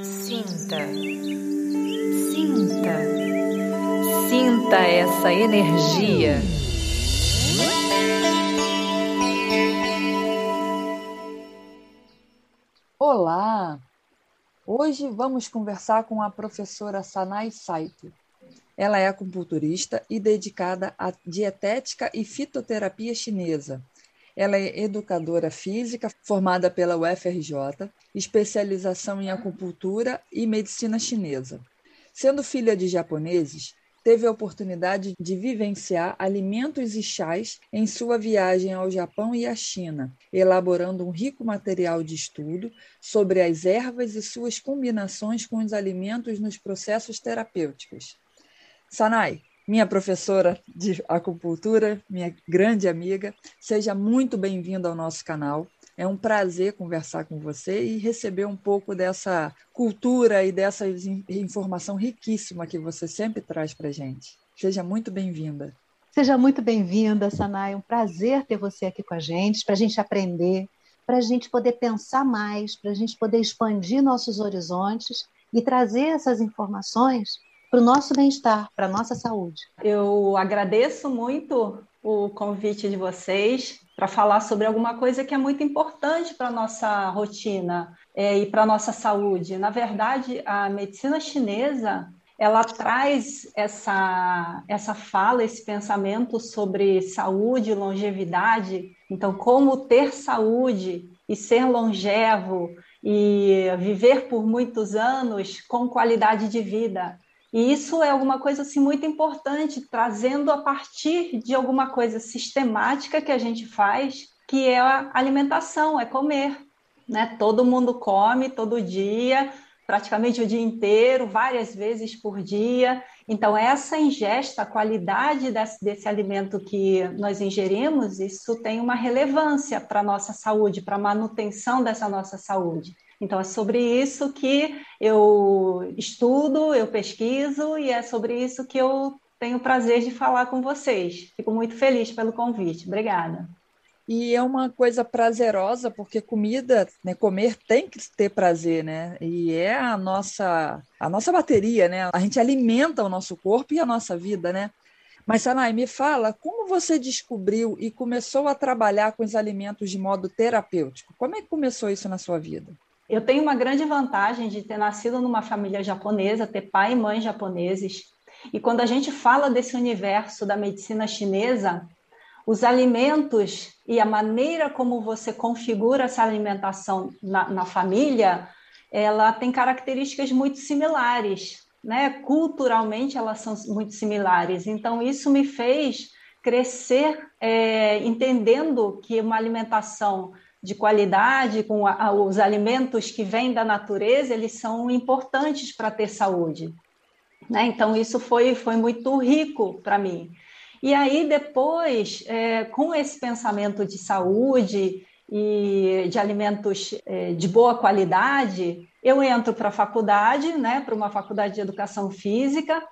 Sinta, sinta, sinta essa energia. Olá! Hoje vamos conversar com a professora Sanai Saito. Ela é acupunturista e dedicada à dietética e fitoterapia chinesa. Ela é educadora física formada pela UFRJ, especialização em acupuntura e medicina chinesa. Sendo filha de japoneses, teve a oportunidade de vivenciar alimentos e chás em sua viagem ao Japão e à China, elaborando um rico material de estudo sobre as ervas e suas combinações com os alimentos nos processos terapêuticos. Sanai, minha professora de acupuntura, minha grande amiga, seja muito bem-vinda ao nosso canal. É um prazer conversar com você e receber um pouco dessa cultura e dessa informação riquíssima que você sempre traz para gente. Seja muito bem-vinda. Seja muito bem-vinda, Sanai. É um prazer ter você aqui com a gente, para a gente aprender, para a gente poder pensar mais, para a gente poder expandir nossos horizontes e trazer essas informações para o nosso bem-estar, para a nossa saúde. Eu agradeço muito o convite de vocês para falar sobre alguma coisa que é muito importante para a nossa rotina é, e para a nossa saúde. Na verdade, a medicina chinesa ela traz essa, essa fala, esse pensamento sobre saúde longevidade. Então, como ter saúde e ser longevo e viver por muitos anos com qualidade de vida. E isso é alguma coisa assim muito importante, trazendo a partir de alguma coisa sistemática que a gente faz, que é a alimentação, é comer. Né? Todo mundo come todo dia, praticamente o dia inteiro, várias vezes por dia. Então, essa ingesta, a qualidade desse, desse alimento que nós ingerimos, isso tem uma relevância para a nossa saúde, para a manutenção dessa nossa saúde. Então, é sobre isso que eu estudo, eu pesquiso e é sobre isso que eu tenho o prazer de falar com vocês. Fico muito feliz pelo convite. Obrigada. E é uma coisa prazerosa, porque comida, né, comer tem que ter prazer, né? E é a nossa, a nossa bateria, né? A gente alimenta o nosso corpo e a nossa vida, né? Mas, Sanai, me fala, como você descobriu e começou a trabalhar com os alimentos de modo terapêutico? Como é que começou isso na sua vida? Eu tenho uma grande vantagem de ter nascido numa família japonesa, ter pai e mãe japoneses. E quando a gente fala desse universo da medicina chinesa, os alimentos e a maneira como você configura essa alimentação na, na família, ela tem características muito similares, né? Culturalmente elas são muito similares. Então isso me fez crescer é, entendendo que uma alimentação de qualidade, com a, os alimentos que vêm da natureza, eles são importantes para ter saúde. Né? Então, isso foi, foi muito rico para mim. E aí, depois, é, com esse pensamento de saúde e de alimentos é, de boa qualidade, eu entro para a faculdade, né, para uma faculdade de educação física,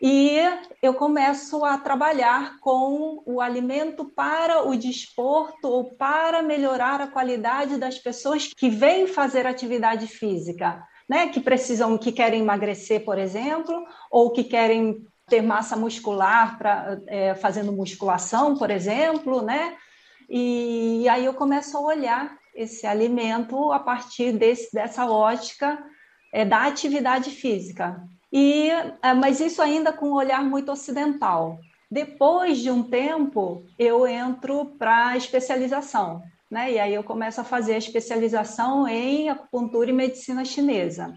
e eu começo a trabalhar com o alimento para o desporto ou para melhorar a qualidade das pessoas que vêm fazer atividade física, né? Que precisam, que querem emagrecer, por exemplo, ou que querem ter massa muscular para é, fazendo musculação, por exemplo, né? E, aí eu começo a olhar esse alimento a partir desse, dessa ótica é, da atividade física. E, é, mas isso ainda com um olhar muito ocidental. Depois de um tempo, eu entro para especialização, né? E aí eu começo a fazer a especialização em acupuntura e medicina chinesa.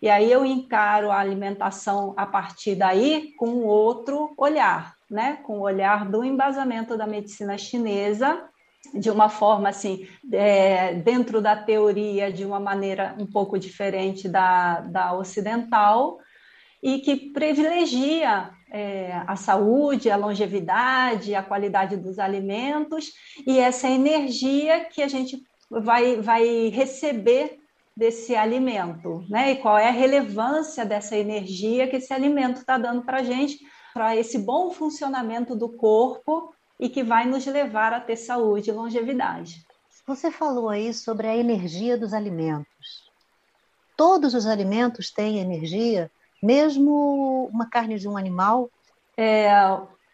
E aí eu encaro a alimentação a partir daí com outro olhar, né? Com o olhar do embasamento da medicina chinesa, de uma forma assim, é, dentro da teoria, de uma maneira um pouco diferente da, da ocidental, e que privilegia é, a saúde, a longevidade, a qualidade dos alimentos e essa energia que a gente vai, vai receber desse alimento, né? E qual é a relevância dessa energia que esse alimento está dando para a gente, para esse bom funcionamento do corpo e que vai nos levar a ter saúde e longevidade. Você falou aí sobre a energia dos alimentos. todos os alimentos têm energia, mesmo uma carne de um animal? É,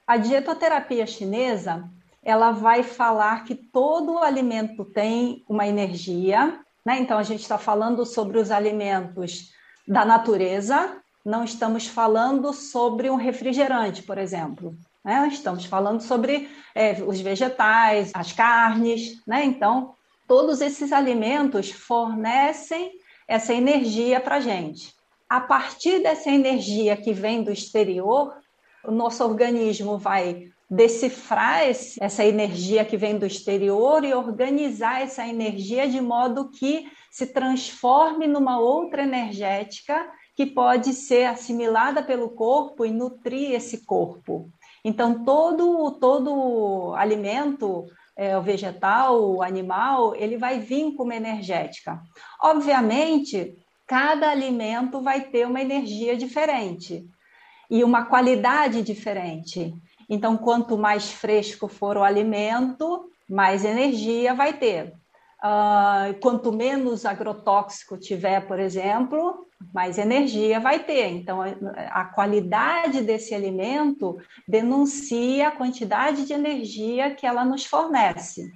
a dietoterapia chinesa ela vai falar que todo alimento tem uma energia, né? Então a gente está falando sobre os alimentos da natureza, não estamos falando sobre um refrigerante, por exemplo. Né? Estamos falando sobre é, os vegetais, as carnes, né? Então, todos esses alimentos fornecem essa energia para a gente. A partir dessa energia que vem do exterior, o nosso organismo vai decifrar esse, essa energia que vem do exterior e organizar essa energia de modo que se transforme numa outra energética que pode ser assimilada pelo corpo e nutrir esse corpo. Então, todo, todo alimento, é, o vegetal, o animal, ele vai vir com uma energética. Obviamente, cada alimento vai ter uma energia diferente e uma qualidade diferente. Então, quanto mais fresco for o alimento, mais energia vai ter. Uh, quanto menos agrotóxico tiver, por exemplo, mais energia vai ter. Então, a, a, qualidade desse alimento denuncia a quantidade de energia que ela nos fornece.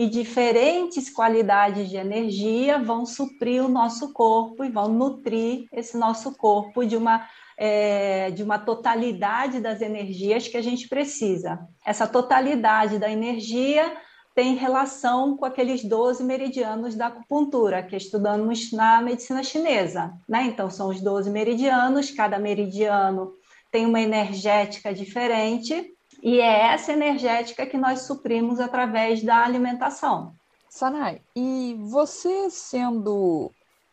E diferentes qualidades de energia vão suprir o nosso corpo e vão nutrir esse nosso corpo de uma, é, de uma totalidade das energias que a gente precisa. Essa totalidade da energia tem relação com aqueles 12 meridianos da acupuntura, que estudamos na medicina chinesa. Né? Então, são os 12 meridianos, cada meridiano tem uma energética diferente, e é essa energética que nós suprimos através da alimentação. Sanai, e você sendo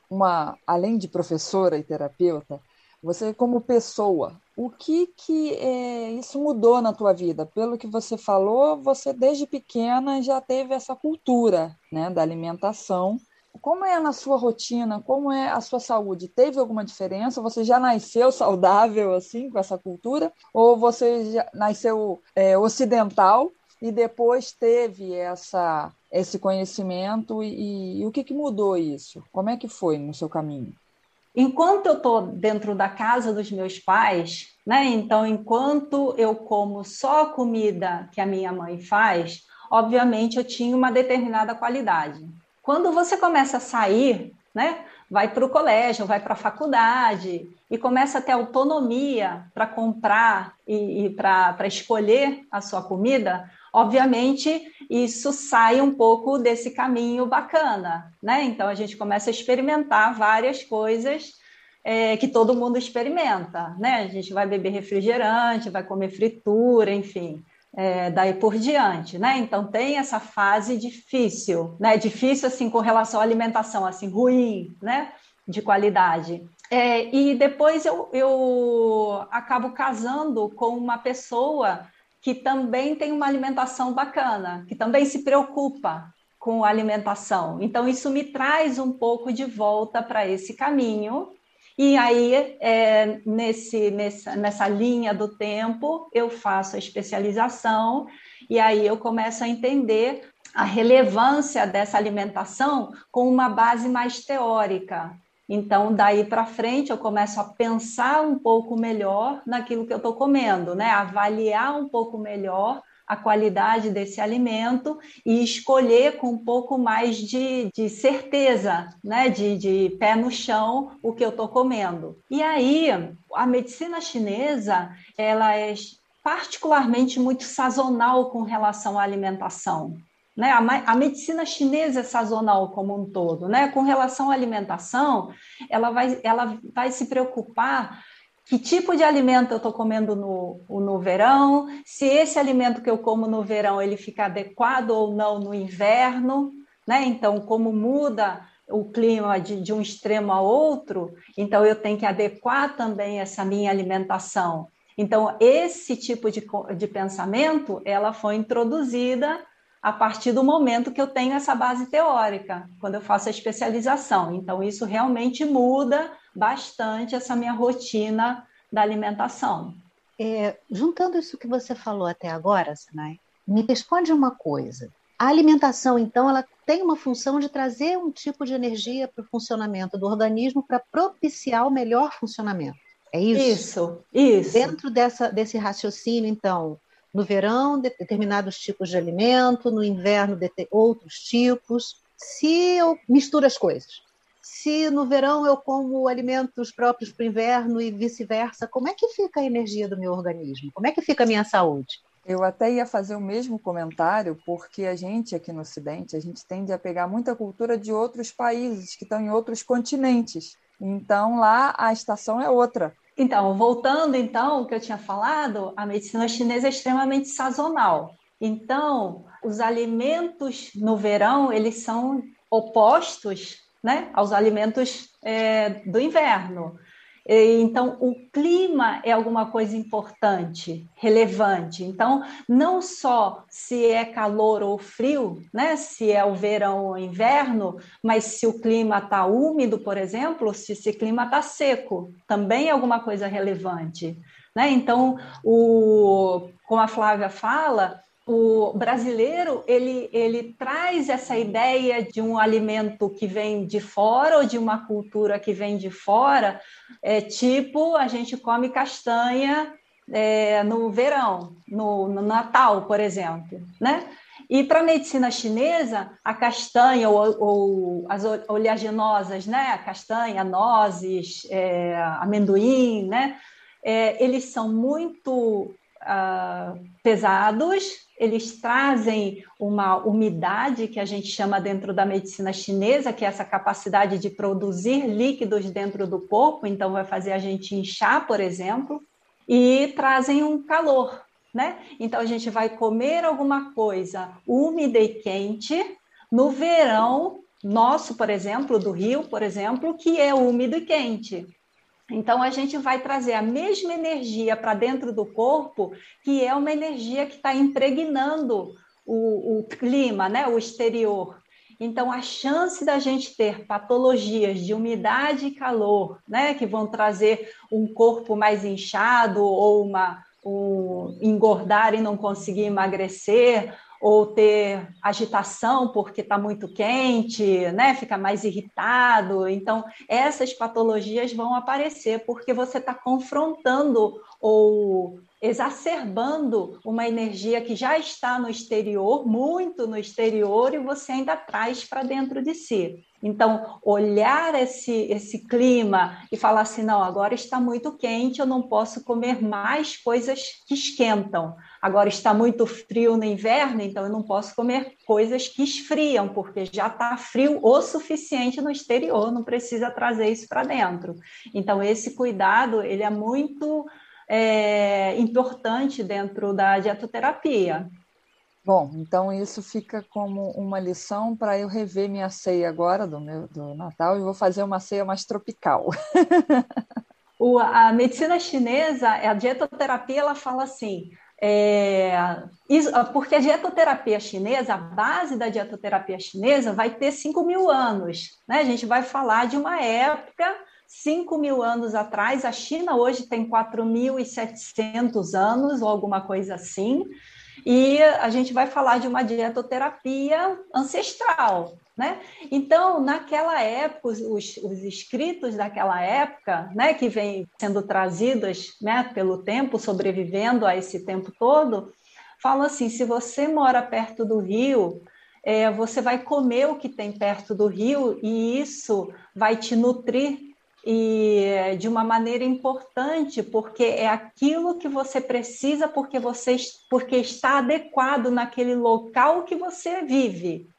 uma, além de professora e terapeuta, você como pessoa, o que que é, isso mudou na tua vida? Pelo que você falou, você desde pequena já teve essa cultura, né, da alimentação. Como é na sua rotina? Como é a sua saúde? Teve alguma diferença? Você já nasceu saudável assim com essa cultura? Ou você já nasceu é, ocidental e depois teve essa esse conhecimento e, e, o que, que mudou isso? Como é que foi no seu caminho? Enquanto eu estou dentro da casa dos meus pais, né? Então, enquanto eu como só a comida que a minha mãe faz, obviamente eu tinha uma determinada qualidade. Quando você começa a sair, né? Vai para o colégio, vai para a faculdade e começa a ter autonomia para comprar e, e para escolher a sua comida, obviamente isso sai um pouco desse caminho bacana, né? Então a gente começa a experimentar várias coisas é, que todo mundo experimenta, né? A gente vai beber refrigerante, vai comer fritura, enfim, é, daí por diante, né? Então tem essa fase difícil, né? Difícil assim com relação à alimentação, assim ruim, né? De qualidade. É, e depois eu, eu acabo casando com uma pessoa que também tem uma alimentação bacana, que também se preocupa com a alimentação. Então, isso me traz um pouco de volta para esse caminho. E aí, é, nesse, nessa, nessa linha do tempo, eu faço a especialização e aí eu começo a entender a relevância dessa alimentação com uma base mais teórica. Então, daí para frente, eu começo a pensar um pouco melhor naquilo que eu estou comendo, né? Avaliar um pouco melhor a qualidade desse alimento e escolher com um pouco mais de, de certeza, né? De, de pé no chão o que eu estou comendo. E aí, a medicina chinesa, ela é particularmente muito sazonal com relação à alimentação. Né? A, a, medicina chinesa é sazonal como um todo. Né? Com relação à alimentação, ela vai, ela vai se preocupar que tipo de alimento eu estou comendo no, no verão, se esse alimento que eu como no verão ele fica adequado ou não no inverno, né? Então, como muda o clima de, de um extremo a outro, então eu tenho que adequar também essa minha alimentação. Então, esse tipo de, de pensamento, ela foi introduzida a partir do momento que eu tenho essa base teórica, quando eu faço a especialização. Então, isso realmente muda bastante essa minha rotina da alimentação. É, juntando isso que você falou até agora, Sinai, me responde uma coisa. A alimentação, então, ela tem uma função de trazer um tipo de energia para o funcionamento do organismo para propiciar o melhor funcionamento. É isso? Isso, isso. Dentro dessa, desse raciocínio, então, no verão, determinados tipos de alimento, no inverno, outros tipos. Se eu misturo as coisas, se no verão eu como alimentos próprios para o inverno e vice-versa, como é que fica a energia do meu organismo? Como é que fica a minha saúde? Eu até ia fazer o mesmo comentário, porque a gente aqui no Ocidente, a gente tende a pegar muita cultura de outros países que estão em outros continentes. Então lá a estação é outra. Então, voltando então o que eu tinha falado, a medicina chinesa é extremamente sazonal. Então, os alimentos no verão eles são opostos, né, aos alimentos é, do inverno. Então, o clima é alguma coisa importante, relevante. Então, não só se é calor ou frio, né? se é o verão ou inverno, mas se o clima está úmido, por exemplo, se esse clima está seco, também é alguma coisa relevante. Né? Então, o, como a Flávia fala, o brasileiro ele, ele traz essa ideia de um alimento que vem de fora ou de uma cultura que vem de fora, é, tipo a gente come castanha é, no verão, no, no, Natal, por exemplo, né? E para a medicina chinesa, a castanha ou, ou, as oleaginosas, né? A castanha, nozes, é, amendoim, né? É, eles são muito uh, pesados, eles trazem uma umidade que a gente chama dentro da medicina chinesa, que é essa capacidade de produzir líquidos dentro do corpo, então vai fazer a gente inchar, por exemplo, e trazem um calor, né? Então a gente vai comer alguma coisa úmida e quente no verão nosso, por exemplo, do Rio, por exemplo, que é úmido e quente. Então, a gente vai trazer a mesma energia para dentro do corpo, que é uma energia que está impregnando o, o, clima, né? o exterior. Então, a chance da gente ter patologias de umidade e calor, né? que vão trazer um corpo mais inchado ou uma, um, engordar e não conseguir emagrecer, ou ter agitação porque está muito quente, né? Fica mais irritado. Então, essas patologias vão aparecer porque você está confrontando ou exacerbando uma energia que já está no exterior, muito no exterior, e você ainda traz para dentro de si. Então, olhar esse, esse clima e falar assim: não, agora está muito quente, eu não posso comer mais coisas que esquentam. Agora está muito frio no inverno, então eu não posso comer coisas que esfriam, porque já está frio o suficiente no exterior, não precisa trazer isso para dentro. Então, esse cuidado ele é muito é, importante dentro da dietoterapia. Bom, então isso fica como uma lição para eu rever minha ceia agora do, meu, do Natal e vou fazer uma ceia mais tropical. o, a medicina chinesa, a dietoterapia, ela fala assim, é, isso, porque a dietoterapia chinesa, a base da dietoterapia chinesa vai ter 5 mil anos. Né? A gente vai falar de uma época, 5 mil anos atrás, a China hoje tem 4.700 anos, ou alguma coisa assim, e a gente vai falar de uma dietoterapia ancestral, né? Então, naquela época, os, os escritos daquela época, né, que vem sendo trazidos né, pelo tempo, sobrevivendo a esse tempo todo, falam assim: se você mora perto do rio, é, você vai comer o que tem perto do rio e isso vai te nutrir e de uma maneira importante, porque é aquilo que você precisa, porque você porque está adequado naquele local que você vive.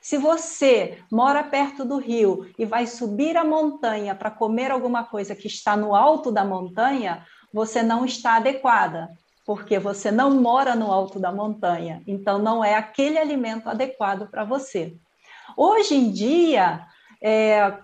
Se você mora perto do rio e vai subir a montanha para comer alguma coisa que está no alto da montanha, você não está adequada, porque você não mora no alto da montanha. Então, não é aquele alimento adequado para você. Hoje em dia, é,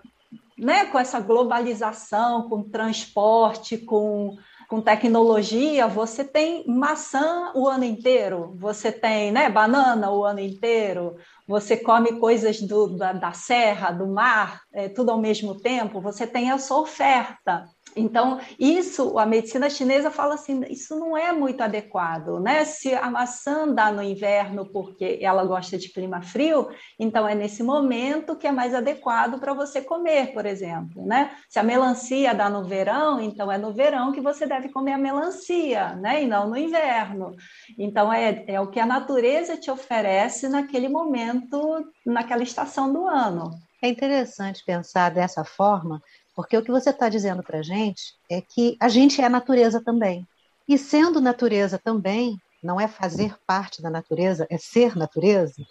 né, com essa globalização, com transporte, com, com tecnologia, você tem maçã o ano inteiro, você tem né, banana o ano inteiro, você come coisas do, da, da serra, do mar, é, tudo ao mesmo tempo, você tem essa oferta. Então, isso, a medicina chinesa fala assim, isso não é muito adequado, né? Se a maçã dá no inverno porque ela gosta de clima frio, então é nesse momento que é mais adequado para você comer, por exemplo, né? Se a melancia dá no verão, então é no verão que você deve comer a melancia, né? E não no inverno. Então, é, é o que a natureza te oferece naquele momento, naquela estação do ano. É interessante pensar dessa forma, porque o que você está dizendo para a gente é que a gente é natureza também. E sendo natureza também, não é fazer parte da natureza, é ser natureza,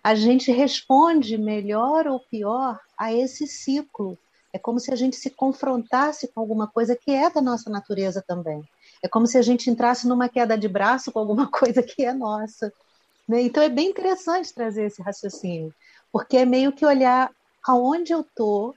a gente responde melhor ou pior a esse ciclo. É como se a gente se confrontasse com alguma coisa que é da nossa natureza também. É como se a gente entrasse numa queda de braço com alguma coisa que é nossa. Né? Então é bem interessante trazer esse raciocínio, porque é meio que olhar aonde eu estou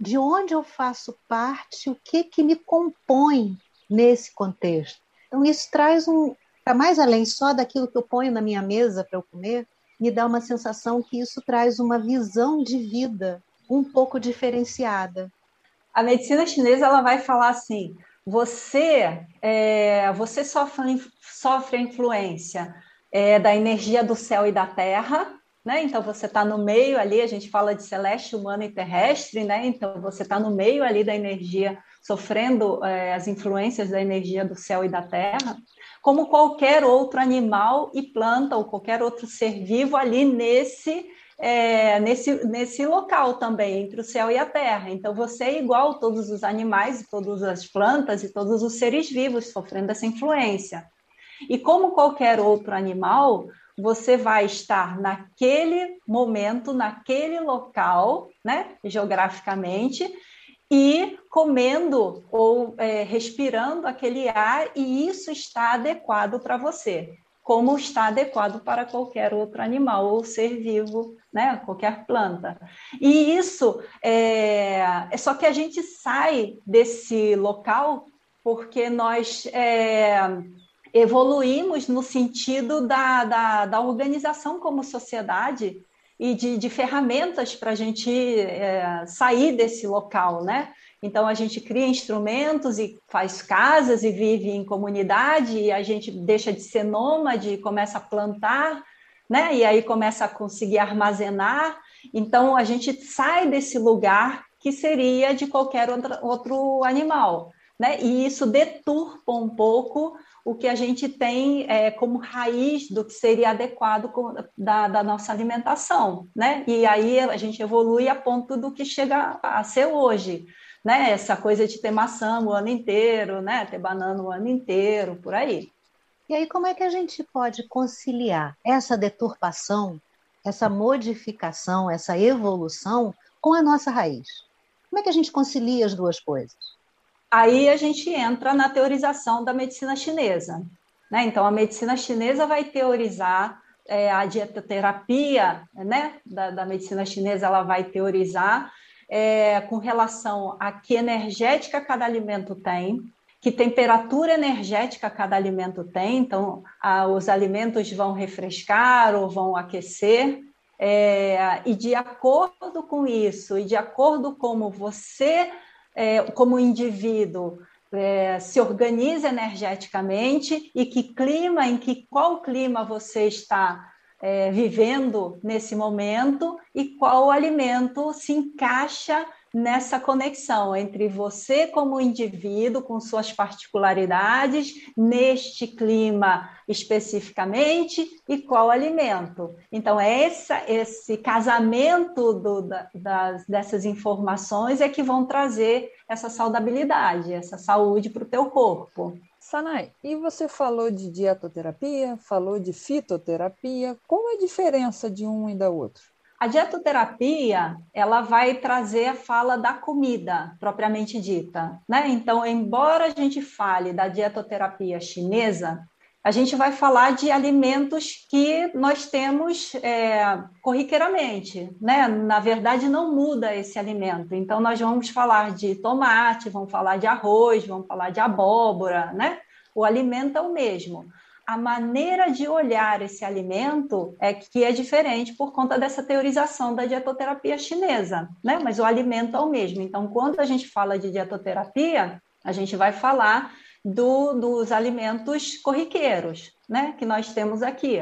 de onde eu faço parte, o que que me compõe nesse contexto. Então isso traz um, para mais além só daquilo que eu ponho na minha mesa para eu comer, me dá uma sensação que isso traz uma visão de vida um pouco diferenciada. A medicina chinesa ela vai falar assim: você é, você sofre, sofre a influência é, da energia do céu e da terra, né? Então você está no meio ali, a gente fala de celeste, humano e terrestre, né? Então você está no meio ali da energia, sofrendo é, as influências da energia do céu e da terra, como qualquer outro animal e planta ou qualquer outro ser vivo ali nesse é, nesse, nesse local também, entre o céu e a terra. Então, você é igual a todos os animais, todas as plantas e todos os seres vivos sofrendo essa influência. E como qualquer outro animal, você vai estar naquele momento, naquele local, né, geograficamente, e comendo ou é, respirando aquele ar, e isso está adequado para você, como está adequado para qualquer outro animal ou ser vivo, né, qualquer planta. E isso é, é só que a gente sai desse local porque nós é, evoluímos no sentido da, da, da organização como sociedade e de, de ferramentas para a gente é, sair desse local, né? Então a gente cria instrumentos e faz casas e vive em comunidade e a gente deixa de ser nômade e começa a plantar, né? E aí começa a conseguir armazenar. Então a gente sai desse lugar que seria de qualquer outro animal, né? E isso deturpa um pouco o que a gente tem é, como raiz do que seria adequado da, da, nossa alimentação, né? E aí a gente evolui a ponto do que chega a ser hoje, né? Essa coisa de ter maçã o ano inteiro, né? Ter banana o ano inteiro, por aí. E aí como é que a gente pode conciliar essa deturpação, essa modificação, essa evolução com a nossa raiz? Como é que a gente concilia as duas coisas? Aí a gente entra na teorização da medicina chinesa. Né? Então, a medicina chinesa vai teorizar é, a dietoterapia né? da, da, medicina chinesa, ela vai teorizar é, com relação a que energética cada alimento tem, que temperatura energética cada alimento tem, então a, os alimentos vão refrescar ou vão aquecer, é, e de acordo com isso, e de acordo como você é, como indivíduo é, se organiza energeticamente e que clima, em que qual clima você está é, vivendo nesse momento e qual alimento se encaixa nessa conexão entre você como indivíduo com suas particularidades neste clima especificamente e qual alimento. Então é essa, esse casamento do, da, das, dessas informações é que vão trazer essa saudabilidade, essa saúde para o teu corpo. Sanai, e você falou de dietoterapia, falou de fitoterapia. Qual é a diferença de um e da outra? A dietoterapia, ela vai trazer a fala da comida, propriamente dita, né? Então, embora a gente fale da dietoterapia chinesa, a gente vai falar de alimentos que nós temos é, corriqueiramente, né? Na verdade, não muda esse alimento. Então, nós vamos falar de tomate, vamos falar de arroz, vamos falar de abóbora, né? O alimento é o mesmo a maneira de olhar esse alimento é que é diferente por conta dessa teorização da dietoterapia chinesa, né? Mas o alimento é o mesmo. Então, quando a gente fala de dietoterapia, A gente vai falar do, dos alimentos corriqueiros, né, que nós temos aqui.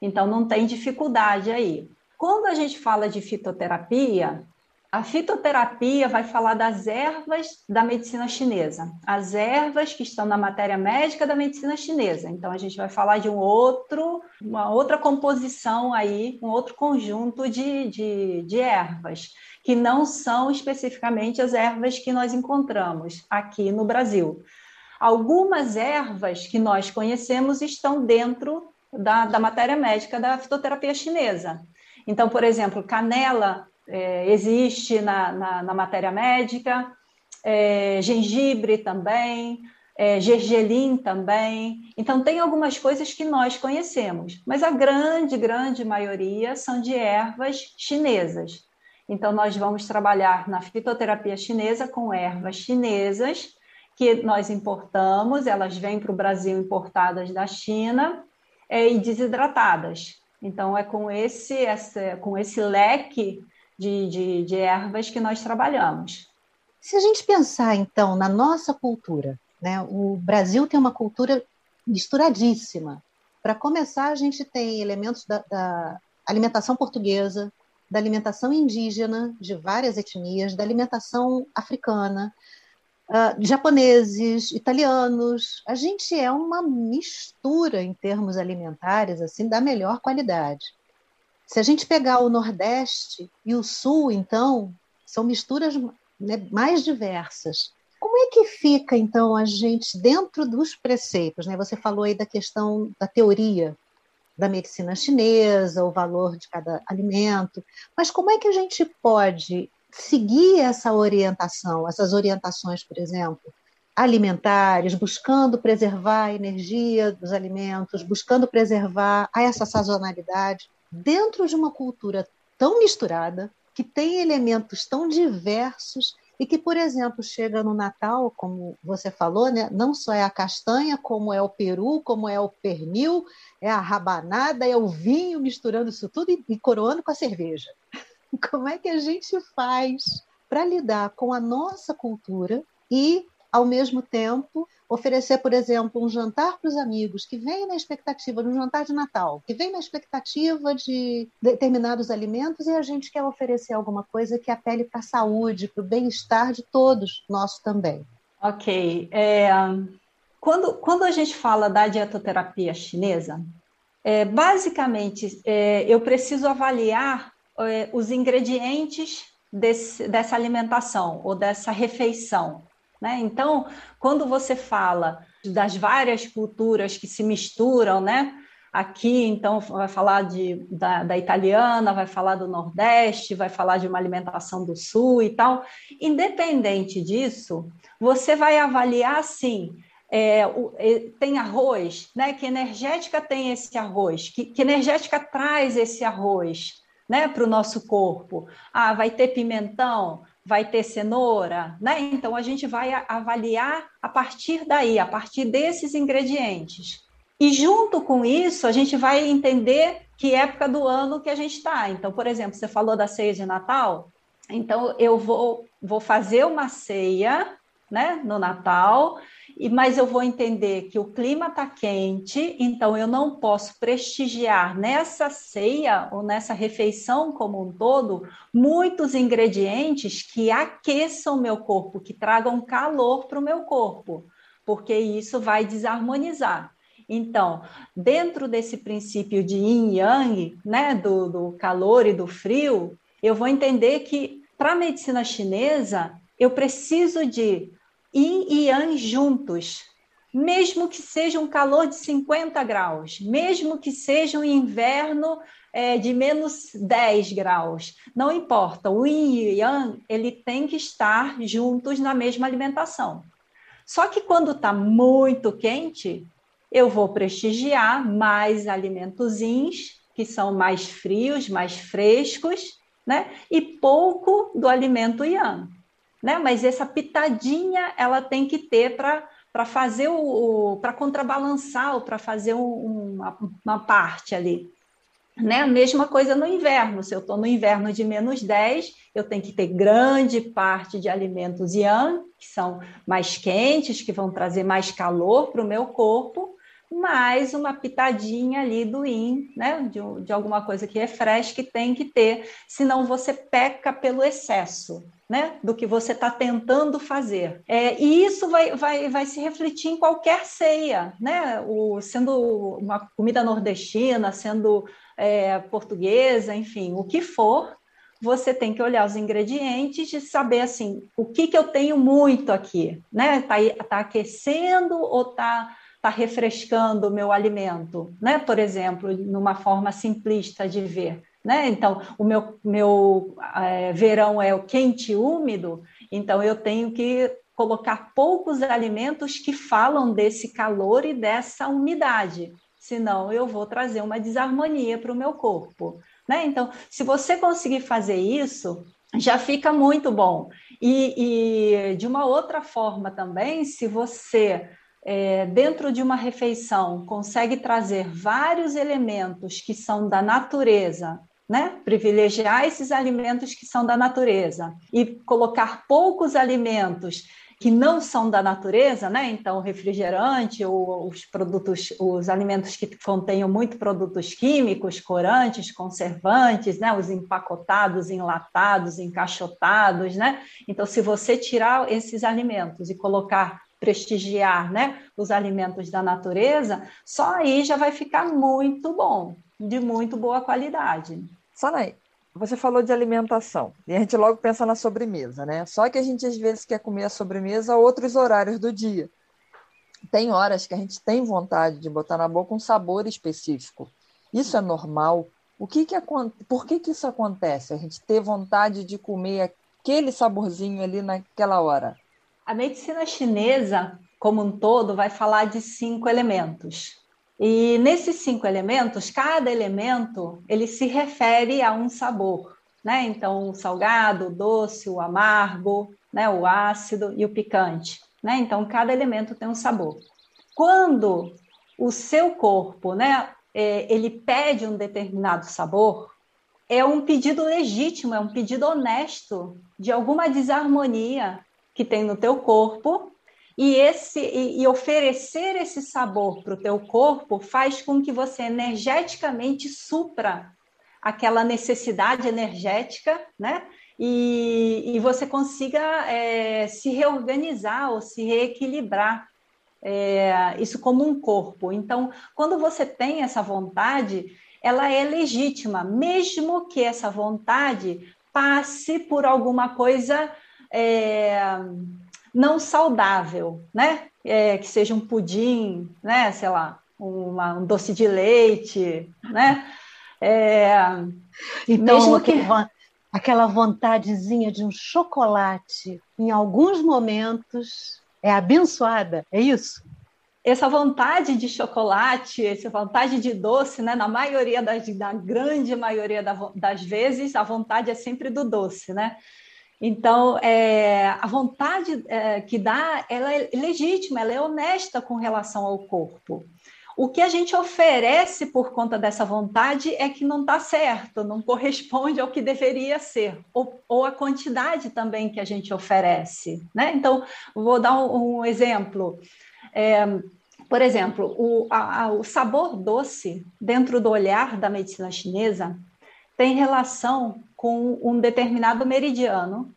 Então, não tem dificuldade aí. Quando a gente fala de fitoterapia, a fitoterapia vai falar das ervas da medicina chinesa, as ervas que estão na matéria médica da medicina chinesa. Então a gente vai falar de um outro, uma outra composição aí, um outro conjunto de, de, de ervas que não são especificamente as ervas que nós encontramos aqui no Brasil. Algumas ervas que nós conhecemos estão dentro da, da matéria médica da fitoterapia chinesa. Então, por exemplo, canela é, existe na, na, na, matéria médica, é, gengibre também, é, gergelim também. Então, tem algumas coisas que nós conhecemos, mas a grande, grande maioria são de ervas chinesas. Então, nós vamos trabalhar na fitoterapia chinesa com ervas chinesas que nós importamos, elas vêm para o Brasil importadas da China é, e desidratadas. Então, é com esse, essa, com esse leque de, de, de ervas que nós trabalhamos. Se a gente pensar, então, na nossa cultura, né? o Brasil tem uma cultura misturadíssima. Para começar, a gente tem elementos da, da alimentação portuguesa, da alimentação indígena de várias etnias, da alimentação africana, uh, japoneses, italianos. A gente é uma mistura em termos alimentares assim da melhor qualidade. Se a gente pegar o Nordeste e o Sul, então, são misturas né, mais diversas. Como é que fica, então, a gente dentro dos preceitos? Né? Você falou aí da questão da teoria da medicina chinesa, o valor de cada alimento, mas como é que a gente pode seguir essa orientação, essas orientações, por exemplo, alimentares, buscando preservar a energia dos alimentos, buscando preservar essa sazonalidade? Dentro de uma cultura tão misturada, que tem elementos tão diversos e que, por exemplo, chega no Natal, como você falou, né? não só é a castanha, como é o peru, como é o pernil, é a rabanada, é o vinho, misturando isso tudo e, e coroando com a cerveja. Como é que a gente faz para lidar com a nossa cultura e, ao mesmo tempo, oferecer, por exemplo, um jantar para os amigos que vem na expectativa de um jantar de Natal, que vem na expectativa de determinados alimentos e a gente quer oferecer alguma coisa que apele para a saúde, para o bem-estar de todos, nosso também. Ok. É, quando, quando a gente fala da dietoterapia chinesa, é, basicamente é, eu preciso avaliar é, os ingredientes desse, dessa alimentação ou dessa refeição. Né? Então, quando você fala das várias culturas que se misturam, né? Aqui, então, vai falar de, da, da, italiana, vai falar do Nordeste, vai falar de uma alimentação do Sul e tal. Independente disso, você vai avaliar assim: é, tem arroz, né? Que energética tem esse arroz? Que, que energética traz esse arroz né, para o nosso corpo? Ah, vai ter pimentão? Vai ter cenoura, né? Então a gente vai avaliar a partir daí, a partir desses ingredientes. E junto com isso, a gente vai entender que época do ano que a gente está. Então, por exemplo, você falou da ceia de Natal, então eu vou, vou fazer uma ceia né, no Natal, mas eu vou entender que o clima está quente, então eu não posso prestigiar nessa ceia ou nessa refeição como um todo muitos ingredientes que aqueçam meu corpo, que tragam calor para o meu corpo, porque isso vai desarmonizar. Então, dentro desse princípio de yin yang, né, do, do calor e do frio, eu vou entender que para a medicina chinesa eu preciso de yin e yang juntos, mesmo que seja um calor de 50 graus, mesmo que seja um inverno é, de menos 10 graus, não importa, o yin e yang, ele tem que estar juntos na mesma alimentação. Só que quando está muito quente, eu vou prestigiar mais alimentos ins, que são mais frios, mais frescos, né? E pouco do alimento yang né? Mas essa pitadinha ela tem que ter para para fazer o, para contrabalançar ou para fazer um, uma, uma parte ali. Né? A mesma coisa no inverno. Se eu estou no inverno de menos 10, eu tenho que ter grande parte de alimentos yang, que são mais quentes, que vão trazer mais calor para o meu corpo, mais uma pitadinha ali do yin, né? De, de alguma coisa que refresque, que tem que ter, senão você peca pelo excesso. Né, do que você está tentando fazer. É, e isso vai, vai, vai se refletir em qualquer ceia, né? O, sendo uma comida nordestina, sendo é, portuguesa, enfim, o que for, você tem que olhar os ingredientes e saber assim, o que, que eu tenho muito aqui, né? Tá, tá aquecendo ou tá está refrescando o meu alimento, né? Por exemplo, numa forma simplista de ver, né? Então, o meu, meu é, verão é o quente e úmido, então eu tenho que colocar poucos alimentos que falam desse calor e dessa umidade, senão eu vou trazer uma desarmonia para o meu corpo. Né? Então, se você conseguir fazer isso, já fica muito bom. E, e de uma outra forma também, se você é, dentro de uma refeição, consegue trazer vários elementos que são da natureza, né? privilegiar esses alimentos que são da natureza e colocar poucos alimentos que não são da natureza, né? Então, refrigerante ou os produtos, os alimentos que contenham muito produtos químicos, corantes, conservantes, né? Os empacotados, enlatados, encaixotados, né? Então, se você tirar esses alimentos e colocar prestigiar né, os alimentos da natureza, só aí já vai ficar muito bom, de muito boa qualidade. Sanai, você falou de alimentação e a gente logo pensa na sobremesa, né? Só que a gente às vezes quer comer a sobremesa a outros horários do dia. Tem horas que a gente tem vontade de botar na boca um sabor específico. Isso é normal? O que que por que que isso acontece? A gente ter vontade de comer aquele saborzinho ali naquela hora? A medicina chinesa, como um todo, vai falar de cinco elementos. E nesses cinco elementos, cada elemento ele se refere a um sabor, né? Então, o salgado, o doce, o amargo, né? O ácido e o picante, né? Então, cada elemento tem um sabor. Quando o seu corpo, né? É, ele pede um determinado sabor, é um pedido legítimo, é um pedido honesto de alguma desarmonia que tem no teu corpo e esse e, e oferecer esse sabor para o teu corpo faz com que você energeticamente supra aquela necessidade energética, né? E, e você consiga é, se reorganizar ou se reequilibrar é, isso como um corpo. Então, quando você tem essa vontade, ela é legítima, mesmo que essa vontade passe por alguma coisa é, não saudável, né? É, que seja um pudim, né? Sei lá, uma, um doce de leite, né? É, então, mesmo que aquela vontadezinha de um chocolate, em alguns momentos, é abençoada, é isso? Essa vontade de chocolate, essa vontade de doce, né? Na maioria das, na grande maioria das vezes, a vontade é sempre do doce, né? Então, é, a vontade é, que dá, ela é legítima, ela é honesta com relação ao corpo. O que a gente oferece por conta dessa vontade é que não está certo, não corresponde ao que deveria ser, ou, ou, a quantidade também que a gente oferece. Né? Então, vou dar um, um exemplo. É, por exemplo, o, a, o sabor doce, dentro do olhar da medicina chinesa, tem relação com um determinado meridiano,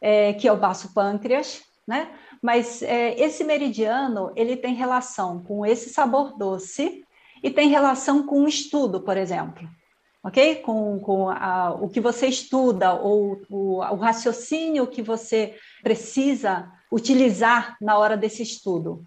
é, que é o baço pâncreas, né? Mas é, esse meridiano ele tem relação com esse sabor doce e tem relação com o estudo, por exemplo, ok? Com, com a, o que você estuda ou o, o raciocínio que você precisa utilizar na hora desse estudo.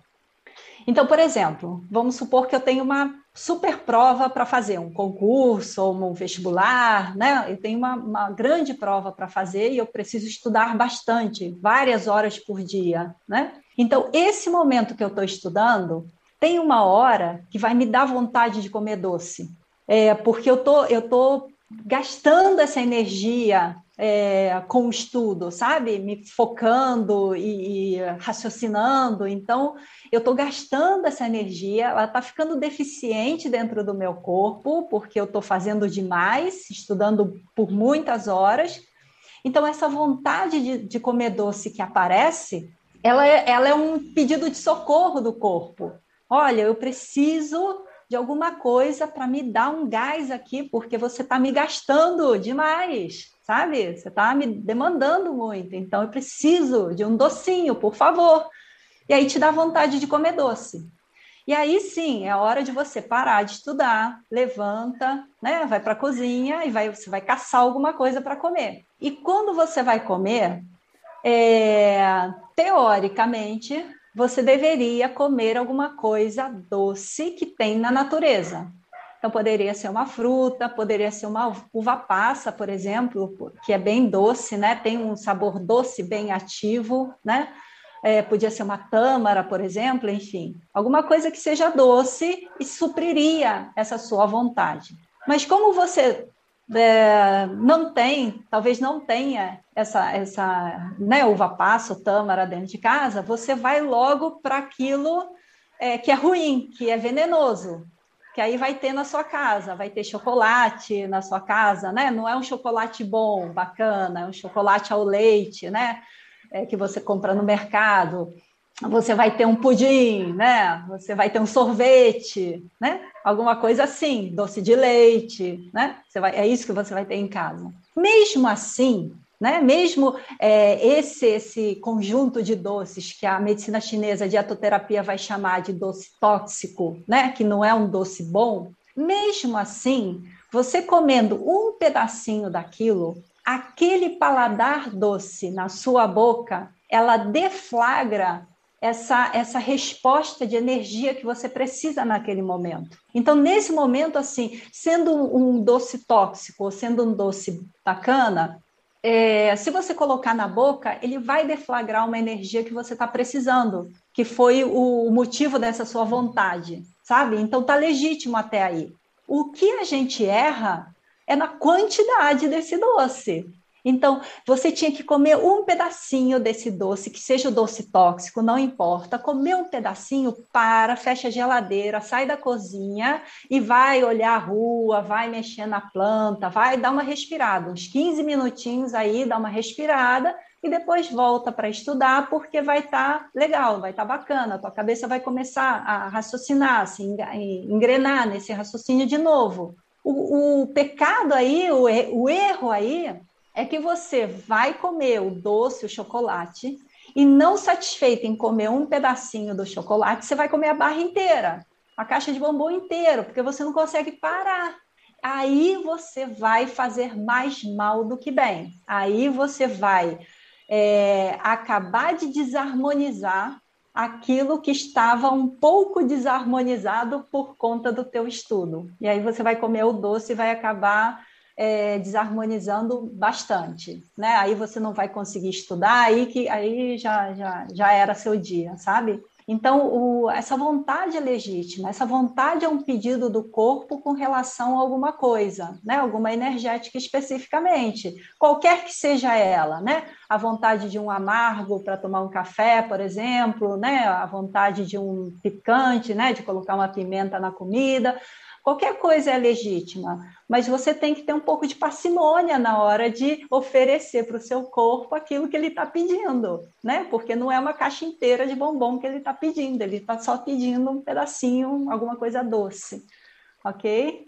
Então, por exemplo, vamos supor que eu tenho uma super prova para fazer, um concurso ou um vestibular, né? Eu tenho uma, uma grande prova para fazer e eu preciso estudar bastante, várias horas por dia, né? Então, esse momento que eu estou estudando, tem uma hora que vai me dar vontade de comer doce. É, porque eu tô, eu tô gastando essa energia é, com o estudo, sabe? Me focando e, e raciocinando. Então, eu estou gastando essa energia, ela está ficando deficiente dentro do meu corpo, porque eu estou fazendo demais, estudando por muitas horas. Então, essa vontade de, de comer doce que aparece, ela é, ela é um pedido de socorro do corpo. Olha, eu preciso de alguma coisa para me dar um gás aqui, porque você está me gastando demais, sabe? Você está me demandando muito, então eu preciso de um docinho, por favor. E aí te dá vontade de comer doce. E aí sim, é hora de você parar de estudar, levanta, né? Vai para a cozinha e vai, você vai caçar alguma coisa para comer. E quando você vai comer, é, teoricamente, você deveria comer alguma coisa doce que tem na natureza. Então, poderia ser uma fruta, poderia ser uma uva passa, por exemplo, que é bem doce, né? Tem um sabor doce bem ativo, né? É, podia ser uma tâmara, por exemplo, enfim, alguma coisa que seja doce e supriria essa sua vontade. Mas como você é, não tem, talvez não tenha essa, essa né, uva passa, tâmara dentro de casa, você vai logo para aquilo é, que é ruim, que é venenoso, que aí vai ter na sua casa, vai ter chocolate na sua casa, né? Não é um chocolate bom, bacana, é um chocolate ao leite, né? É, que você compra no mercado você vai ter um pudim, né? Você vai ter um sorvete, né? Alguma coisa assim, doce de leite, né? Você vai, é isso que você vai ter em casa. Mesmo assim, né? Mesmo é, esse esse conjunto de doces que a medicina chinesa de atoterapia vai chamar de doce tóxico, né? Que não é um doce bom. Mesmo assim, você comendo um pedacinho daquilo, aquele paladar doce na sua boca, ela deflagra essa, essa resposta de energia que você precisa naquele momento. Então, nesse momento, assim, sendo um doce tóxico ou sendo um doce bacana, é, se você colocar na boca, ele vai deflagrar uma energia que você está precisando, que foi o, o motivo dessa sua vontade, sabe? Então, tá legítimo até aí. O que a gente erra é na quantidade desse doce. Então, você tinha que comer um pedacinho desse doce, que seja o doce tóxico, não importa. Comer um pedacinho, para, fecha a geladeira, sai da cozinha e vai olhar a rua, vai mexer na planta, vai dar uma respirada, uns 15 minutinhos aí, dá uma respirada e depois volta para estudar, porque vai estar tá legal, vai estar tá bacana, a tua cabeça vai começar a raciocinar, se engrenar nesse raciocínio de novo. O, o pecado aí, o, o erro aí, é que você vai comer o doce, o chocolate, e não satisfeito em comer um pedacinho do chocolate, você vai comer a barra inteira, a caixa de bombom inteiro, porque você não consegue parar. Aí você vai fazer mais mal do que bem. Aí você vai é, acabar de desarmonizar aquilo que estava um pouco desarmonizado por conta do teu estudo. E aí você vai comer o doce e vai acabar é, desarmonizando bastante, né? Aí você não vai conseguir estudar, aí que aí já, já, já era seu dia, sabe? Então, o, essa vontade é legítima, essa vontade é um pedido do corpo com relação a alguma coisa, né? alguma energética especificamente, qualquer que seja ela, né? A vontade de um amargo para tomar um café, por exemplo, né? A vontade de um picante, né? De colocar uma pimenta na comida, Qualquer coisa é legítima, mas você tem que ter um pouco de parcimônia na hora de oferecer para o seu corpo aquilo que ele está pedindo, né? Porque não é uma caixa inteira de bombom que ele está pedindo, ele está só pedindo um pedacinho, alguma coisa doce, ok?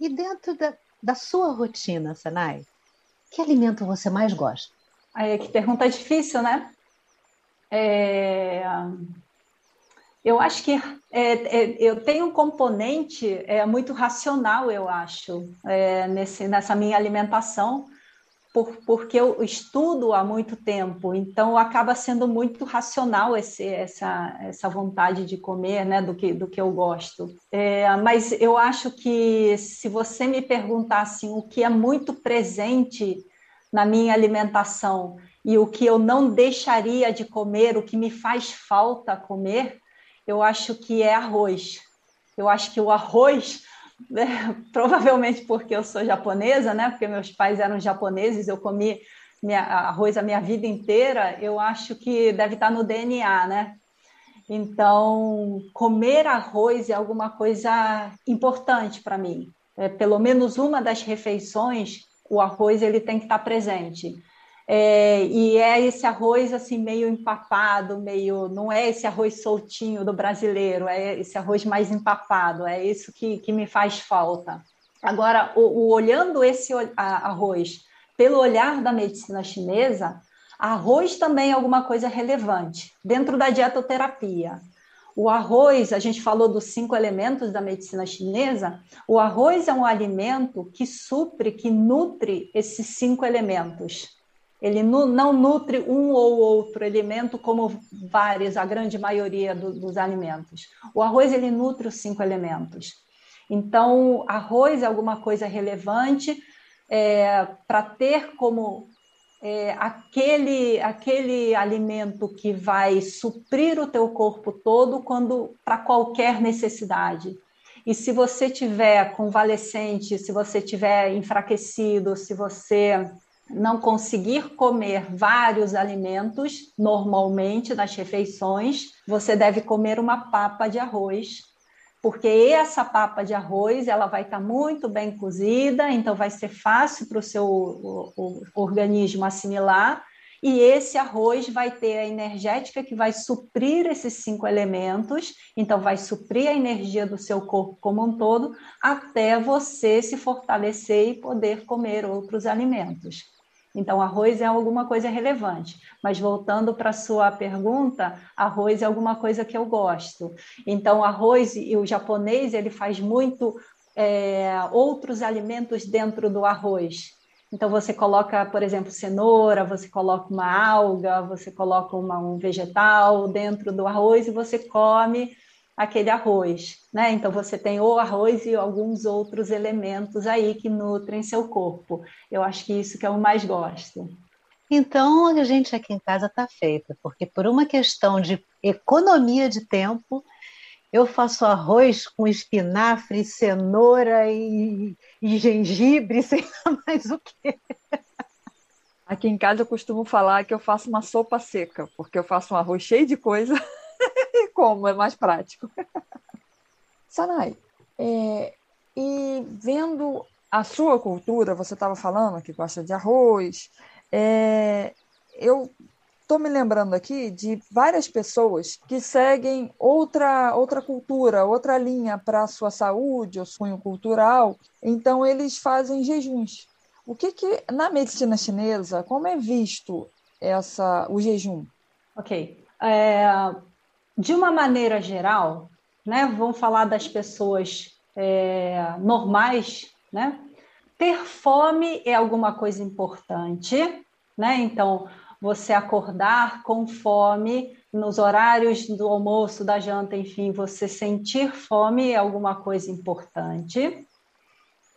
E dentro da, da sua rotina, Sanai, que alimento você mais gosta? Aí, que pergunta difícil, né? É... Eu acho que é, é, eu tenho um componente é, muito racional, eu acho, é, nesse, nessa minha alimentação, por, porque eu estudo há muito tempo, então acaba sendo muito racional esse, essa, essa vontade de comer, né, do que, do que eu gosto. É, mas eu acho que se você me perguntar assim, o que é muito presente na minha alimentação e o que eu não deixaria de comer, o que me faz falta comer, eu acho que é arroz. Eu acho que o arroz né? provavelmente porque eu sou japonesa, né? Porque meus pais eram japoneses, eu comi minha, arroz a minha vida inteira, eu acho que deve estar no DNA, né? Então, comer arroz é alguma coisa importante para mim. É, pelo menos uma das refeições, o arroz ele tem que estar presente. É, e é esse arroz assim meio empapado, meio não é esse arroz soltinho do brasileiro, é esse arroz mais empapado, é isso que, que me faz falta. Agora, o, o olhando esse arroz pelo olhar da medicina chinesa, arroz também é alguma coisa relevante dentro da dietoterapia. O arroz, a gente falou dos cinco elementos da medicina chinesa, o arroz é um alimento que supre, que nutre esses cinco elementos. Ele não nutre um ou outro elemento como vários, a grande maioria do, dos alimentos. O arroz ele nutre os cinco elementos. Então, arroz é alguma coisa relevante é, para ter como é, aquele, aquele alimento que vai suprir o teu corpo todo quando para qualquer necessidade. E se você tiver convalescente, se você tiver enfraquecido, se você não conseguir comer vários alimentos normalmente nas refeições, você deve comer uma papa de arroz porque essa papa de arroz ela vai estar tá muito bem cozida, então vai ser fácil para o seu organismo assimilar. E esse arroz vai ter a energética que vai suprir esses cinco elementos, então vai suprir a energia do seu corpo como um todo, até você se fortalecer e poder comer outros alimentos. Então, arroz é alguma coisa relevante. Mas voltando para a sua pergunta, arroz é alguma coisa que eu gosto. Então, arroz e o japonês ele faz muito é, outros alimentos dentro do arroz. Então, você coloca, por exemplo, cenoura, você coloca uma alga, você coloca uma, um vegetal dentro do arroz e você come aquele arroz, né? Então você tem o arroz e alguns outros elementos aí que nutrem seu corpo. Eu acho que isso que eu mais gosto. Então a gente aqui em casa está feita, porque por uma questão de economia de tempo, eu faço arroz com espinafre, cenoura e, e gengibre, sei lá mais o que. Aqui em casa eu costumo falar que eu faço uma sopa seca, porque eu faço um arroz cheio de coisa como, é mais prático. Sanai, é, e vendo a sua cultura, você estava falando que gosta de arroz, é, eu estou me lembrando aqui de várias pessoas que seguem outra, outra cultura, outra linha para a sua saúde, o sonho cultural, então eles fazem jejuns. O que que na medicina chinesa, como é visto essa o jejum? Ok. É, de uma maneira geral, né, vamos falar das pessoas é, normais, né? Ter fome é alguma coisa importante, né? Então, você acordar com fome nos horários do almoço, da janta, enfim, você sentir fome é alguma coisa importante.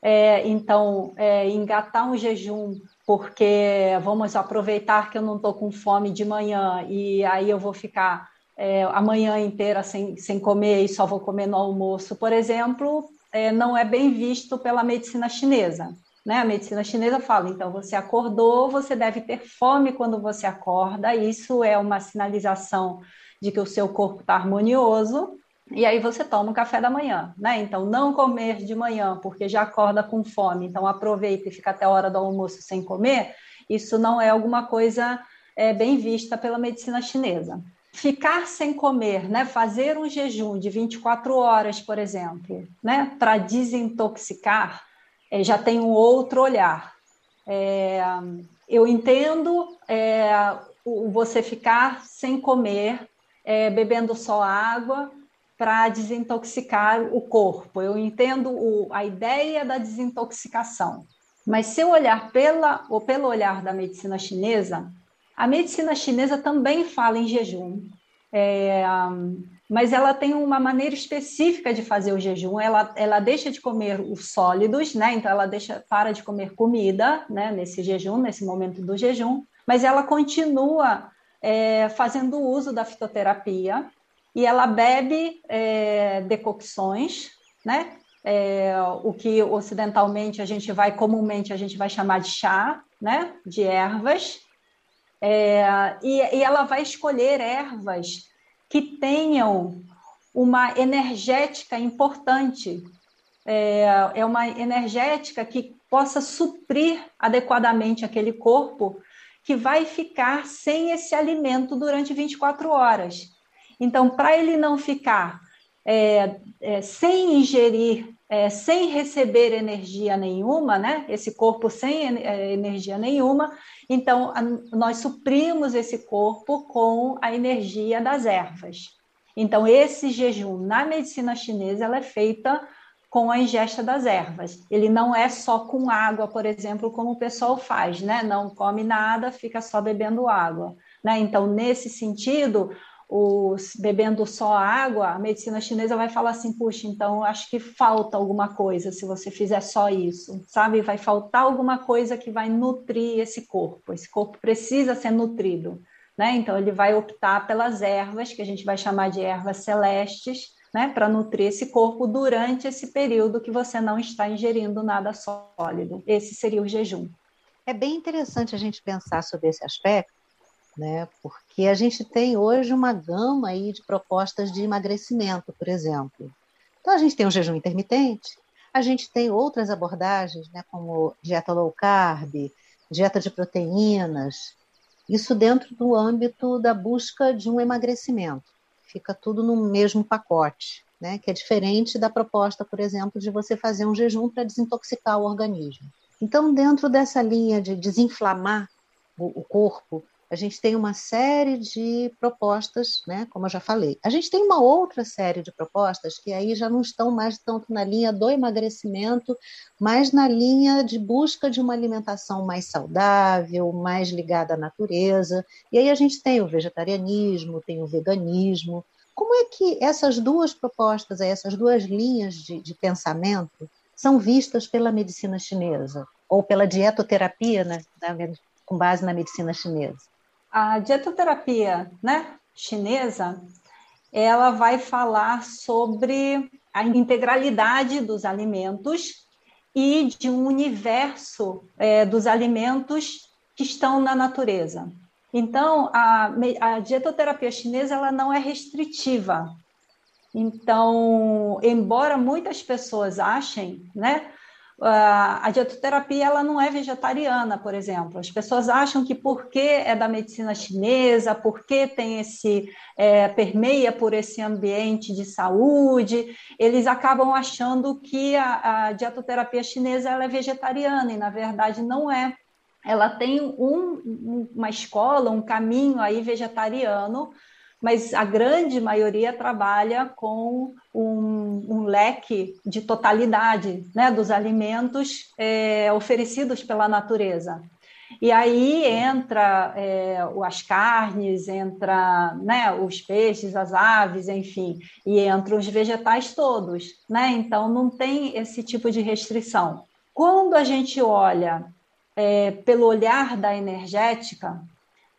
É, então, é, engatar um jejum, porque vamos aproveitar que eu não estou com fome de manhã e aí eu vou ficar é, inteira sem, sem comer e só vou comer no almoço, por exemplo, é, não é bem visto pela medicina chinesa. Né? A medicina chinesa fala, então, você acordou, você deve ter fome quando você acorda, isso é uma sinalização de que o seu corpo está harmonioso, e aí você toma o café da manhã, né? Então, não comer de manhã, porque já acorda com fome, então aproveita e fica até a hora do almoço sem comer, isso não é alguma coisa é, bem vista pela medicina chinesa ficar sem comer, né, fazer um jejum de 24 horas, por exemplo, né, para desintoxicar, é, já tem um outro olhar. É, eu entendo é, você ficar sem comer, bebendo só água para desintoxicar o corpo. Eu entendo o, a ideia da desintoxicação. Mas se eu olhar pela, ou pelo olhar da medicina chinesa, a medicina chinesa também fala em jejum, é, mas ela tem uma maneira específica de fazer o jejum. Ela, ela deixa de comer os sólidos, né? Então ela deixa para de comer comida, né? Nesse jejum, nesse momento do jejum, mas ela continua é, fazendo uso da fitoterapia e ela bebe é, decocções, né? é, o que ocidentalmente a gente vai, comumente a gente vai chamar de chá, né? De ervas. É, e, e ela vai escolher ervas que tenham uma energética importante, é, é uma energética que possa suprir adequadamente aquele corpo que vai ficar sem esse alimento durante 24 horas. Então, para ele não ficar é, é, sem ingerir, é, sem receber energia nenhuma, né? Esse corpo sem é, energia nenhuma, então a, nós suprimos esse corpo com a energia das ervas. Então, esse jejum na medicina chinesa ela é feita com a ingesta das ervas. Ele não é só com água, por exemplo, como o pessoal faz, né? Não come nada, fica só bebendo água. Né? Então, nesse sentido, os bebendo só água, a medicina chinesa vai falar assim, puxa, então acho que falta alguma coisa se você fizer só isso, sabe? Vai faltar alguma coisa que vai nutrir esse corpo. Esse corpo precisa ser nutrido, né? Então ele vai optar pelas ervas, que a gente vai chamar de ervas celestes, né, para nutrir esse corpo durante esse período que você não está ingerindo nada sólido. Esse seria o jejum. É bem interessante a gente pensar sobre esse aspecto, né, porque a gente tem hoje uma gama aí de propostas de emagrecimento, por exemplo. Então a gente tem o jejum intermitente, a gente tem outras abordagens, né, como dieta low carb, dieta de proteínas, isso dentro do âmbito da busca de um emagrecimento fica tudo no mesmo pacote, né? Que é diferente da proposta, por exemplo, de você fazer um jejum para desintoxicar o organismo. Então, dentro dessa linha de desinflamar o, corpo, a gente tem uma série de propostas, né, como eu já falei. A gente tem uma outra série de propostas que aí já não estão mais tanto na linha do emagrecimento, mas na linha de busca de uma alimentação mais saudável, mais ligada à natureza. E aí a gente tem o vegetarianismo, tem o veganismo. Como é que essas duas propostas, essas duas linhas de, de pensamento são vistas pela medicina chinesa? Ou pela dietoterapia, né, com base na medicina chinesa? A dietoterapia né, chinesa, ela vai falar sobre a integralidade dos alimentos e de um universo é, dos alimentos que estão na natureza. Então, a, a dietoterapia chinesa ela não é restritiva. Então, embora muitas pessoas achem, né, a dietoterapia ela não é vegetariana, por exemplo. As pessoas acham que porque é da medicina chinesa, porque tem esse é, permeia por esse ambiente de saúde, eles acabam achando que a, a dietoterapia chinesa ela é vegetariana e na verdade não é. Ela tem um, uma escola, um caminho aí vegetariano, mas a grande maioria trabalha com um, um leque de totalidade né, dos alimentos é, oferecidos pela natureza. E aí entra é, as carnes, entra né, os peixes, as aves, enfim, e entram os vegetais todos. Né? Então não tem esse tipo de restrição. Quando a gente olha é, pelo olhar da energética,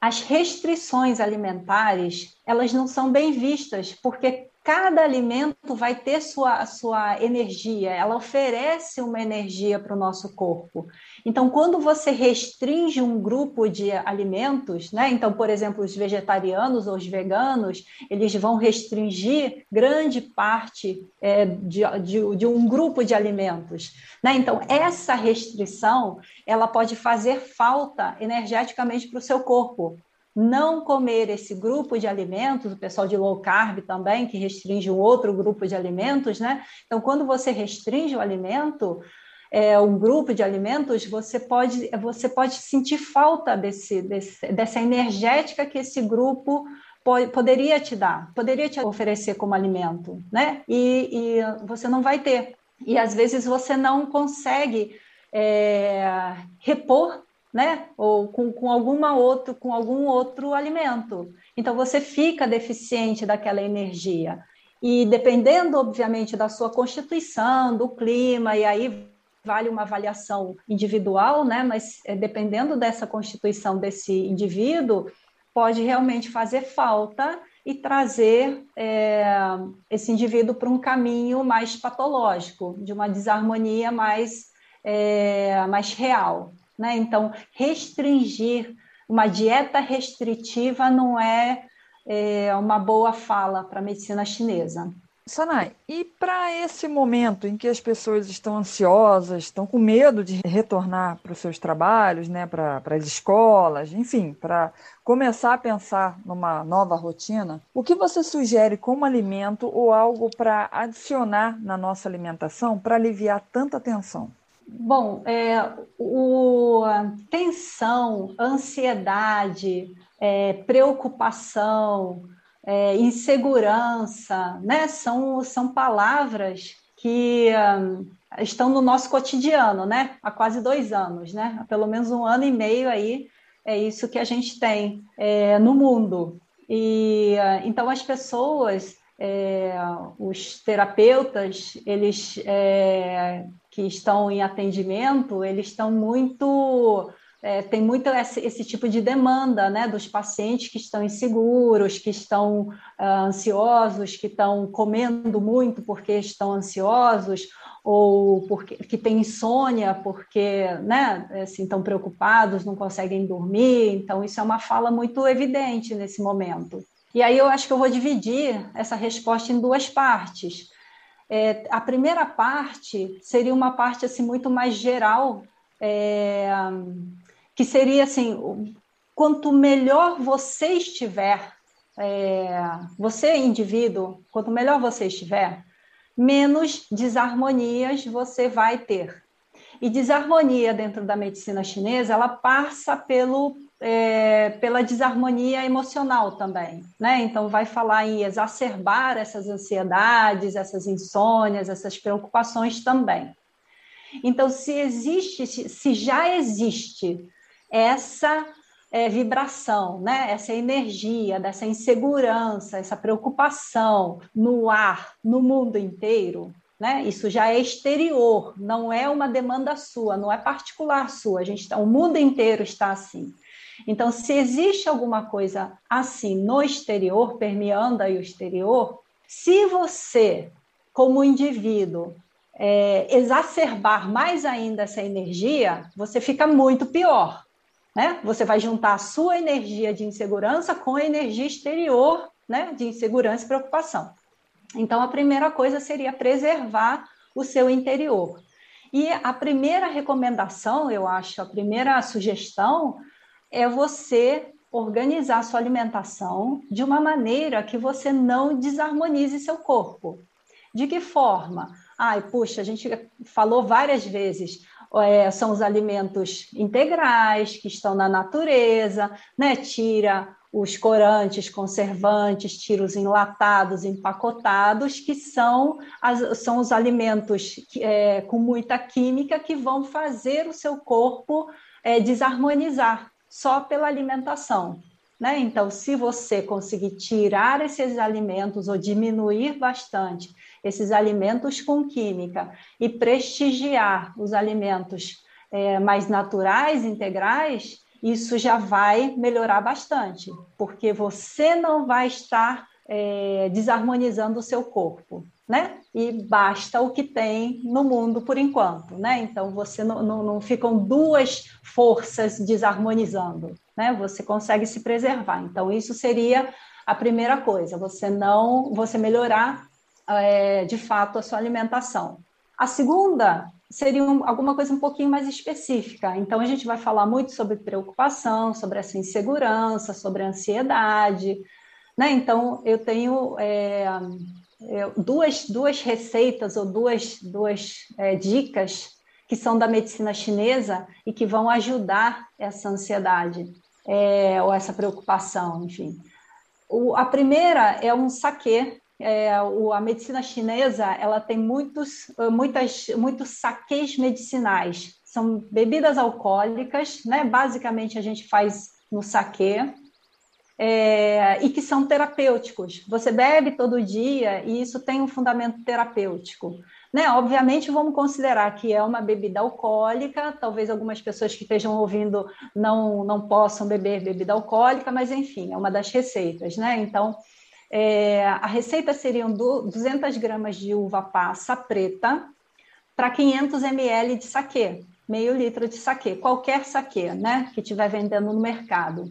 as restrições alimentares elas não são bem vistas, porque cada alimento vai ter sua, sua energia, ela oferece uma energia para o nosso corpo. Então, quando você restringe um grupo de alimentos, né? Então, por exemplo, os vegetarianos ou os veganos, eles vão restringir grande parte é, de, de, de, um grupo de alimentos. Né? Então, essa restrição ela pode fazer falta energeticamente para o seu corpo não comer esse grupo de alimentos, o pessoal de low carb também, que restringe um outro grupo de alimentos, né? Então, quando você restringe o alimento, é, um grupo de alimentos, você pode, você pode sentir falta desse, desse, dessa energética que esse grupo pode, poderia te dar, poderia te oferecer como alimento, né? E, e você não vai ter. E às vezes você não consegue é, repor né? Ou com, com alguma outro, com algum outro alimento. Então você fica deficiente daquela energia. E dependendo, obviamente, da sua constituição, do clima, e aí vale uma avaliação individual, né? Mas é, dependendo dessa constituição desse indivíduo, pode realmente fazer falta e trazer é, esse indivíduo para um caminho mais patológico, de uma desarmonia mais, é, mais real. Né? Então, restringir, uma dieta restritiva não é, é uma boa fala para a medicina chinesa. Sanai, e para esse momento em que as pessoas estão ansiosas, estão com medo de retornar para os seus trabalhos, né, para as escolas, enfim, para começar a pensar numa nova rotina, o que você sugere como alimento ou algo para adicionar na nossa alimentação para aliviar tanta tensão? Bom, é, o, tensão, ansiedade, é, preocupação, é, insegurança, né? São, são palavras que um, estão no nosso cotidiano, né? Há quase dois anos, né? Há pelo menos um ano e meio aí é isso que a gente tem é, no mundo. E uh, então as pessoas, é, os terapeutas, eles é, que estão em atendimento, eles estão muito é, tem muito esse, esse, tipo de demanda né, dos pacientes que estão inseguros, que estão uh, ansiosos, que estão comendo muito porque estão ansiosos, ou porque que têm insônia porque né, assim, estão preocupados, não conseguem dormir. Então, isso é uma fala muito evidente nesse momento. E aí eu acho que eu vou dividir essa resposta em duas partes. É, a primeira parte seria uma parte assim muito mais geral é, que seria assim: quanto melhor você estiver, é, você indivíduo, quanto melhor você estiver, menos desarmonias você vai ter. E desarmonia dentro da medicina chinesa, ela passa pelo, é, pela desarmonia emocional também, né? Então, vai falar em exacerbar essas ansiedades, essas insônias, essas preocupações também. Então, se existe, se já existe essa é, vibração, né? essa energia, dessa insegurança, essa preocupação no ar, no mundo inteiro, né? Isso já é exterior, não é uma demanda sua, não é particular sua. A gente tá, o mundo inteiro está assim. Então, se existe alguma coisa assim no exterior, permeando aí o exterior, se você, como indivíduo, é, exacerbar mais ainda essa energia, você fica muito pior. Né? Você vai juntar a sua energia de insegurança com a energia exterior né, de insegurança e preocupação. Então, a primeira coisa seria preservar o seu interior. E a primeira recomendação, eu acho, a primeira sugestão é você organizar sua alimentação de uma maneira que você não desarmonize seu corpo. De que forma? Ai, puxa, a gente falou várias vezes, é, são os alimentos integrais que estão na natureza, né? Tira os corantes, conservantes, tira os enlatados, empacotados, que são, as, são os alimentos é, com muita química que vão fazer o seu corpo é, desarmonizar só pela alimentação. Né? Então, se você conseguir tirar esses alimentos ou diminuir bastante esses alimentos com química e prestigiar os alimentos é, mais naturais, integrais, isso já vai melhorar bastante, porque você não vai estar é, desarmonizando o seu corpo, né? E basta o que tem no mundo por enquanto, né? Então você não, não, não ficam duas forças desarmonizando, né? Você consegue se preservar. Então isso seria a primeira coisa, você não, você melhorar é, de fato a sua alimentação. A segunda seria um, alguma coisa um pouquinho mais específica. Então, a gente vai falar muito sobre preocupação, sobre essa insegurança, sobre ansiedade. Né? Então, eu tenho é, duas, duas receitas ou duas, duas é, dicas que são da medicina chinesa e que vão ajudar essa ansiedade é, ou essa preocupação, enfim. O, a primeira é um saquê, é, o, a medicina chinesa ela tem muitos, muitas, muitos saques medicinais. São bebidas alcoólicas, né? Basicamente a gente faz no saque. É, e que são terapêuticos. Você bebe todo dia e isso tem um fundamento terapêutico. Né? Obviamente, vamos considerar que é uma bebida alcoólica, talvez algumas pessoas que estejam ouvindo não, não possam beber bebida alcoólica, mas enfim, é uma das receitas. Né? Então, É, a receita seriam 200 gramas de uva passa preta para 500 ml de saquê, meio litro de saquê, qualquer saquê, né, que estiver vendendo no mercado.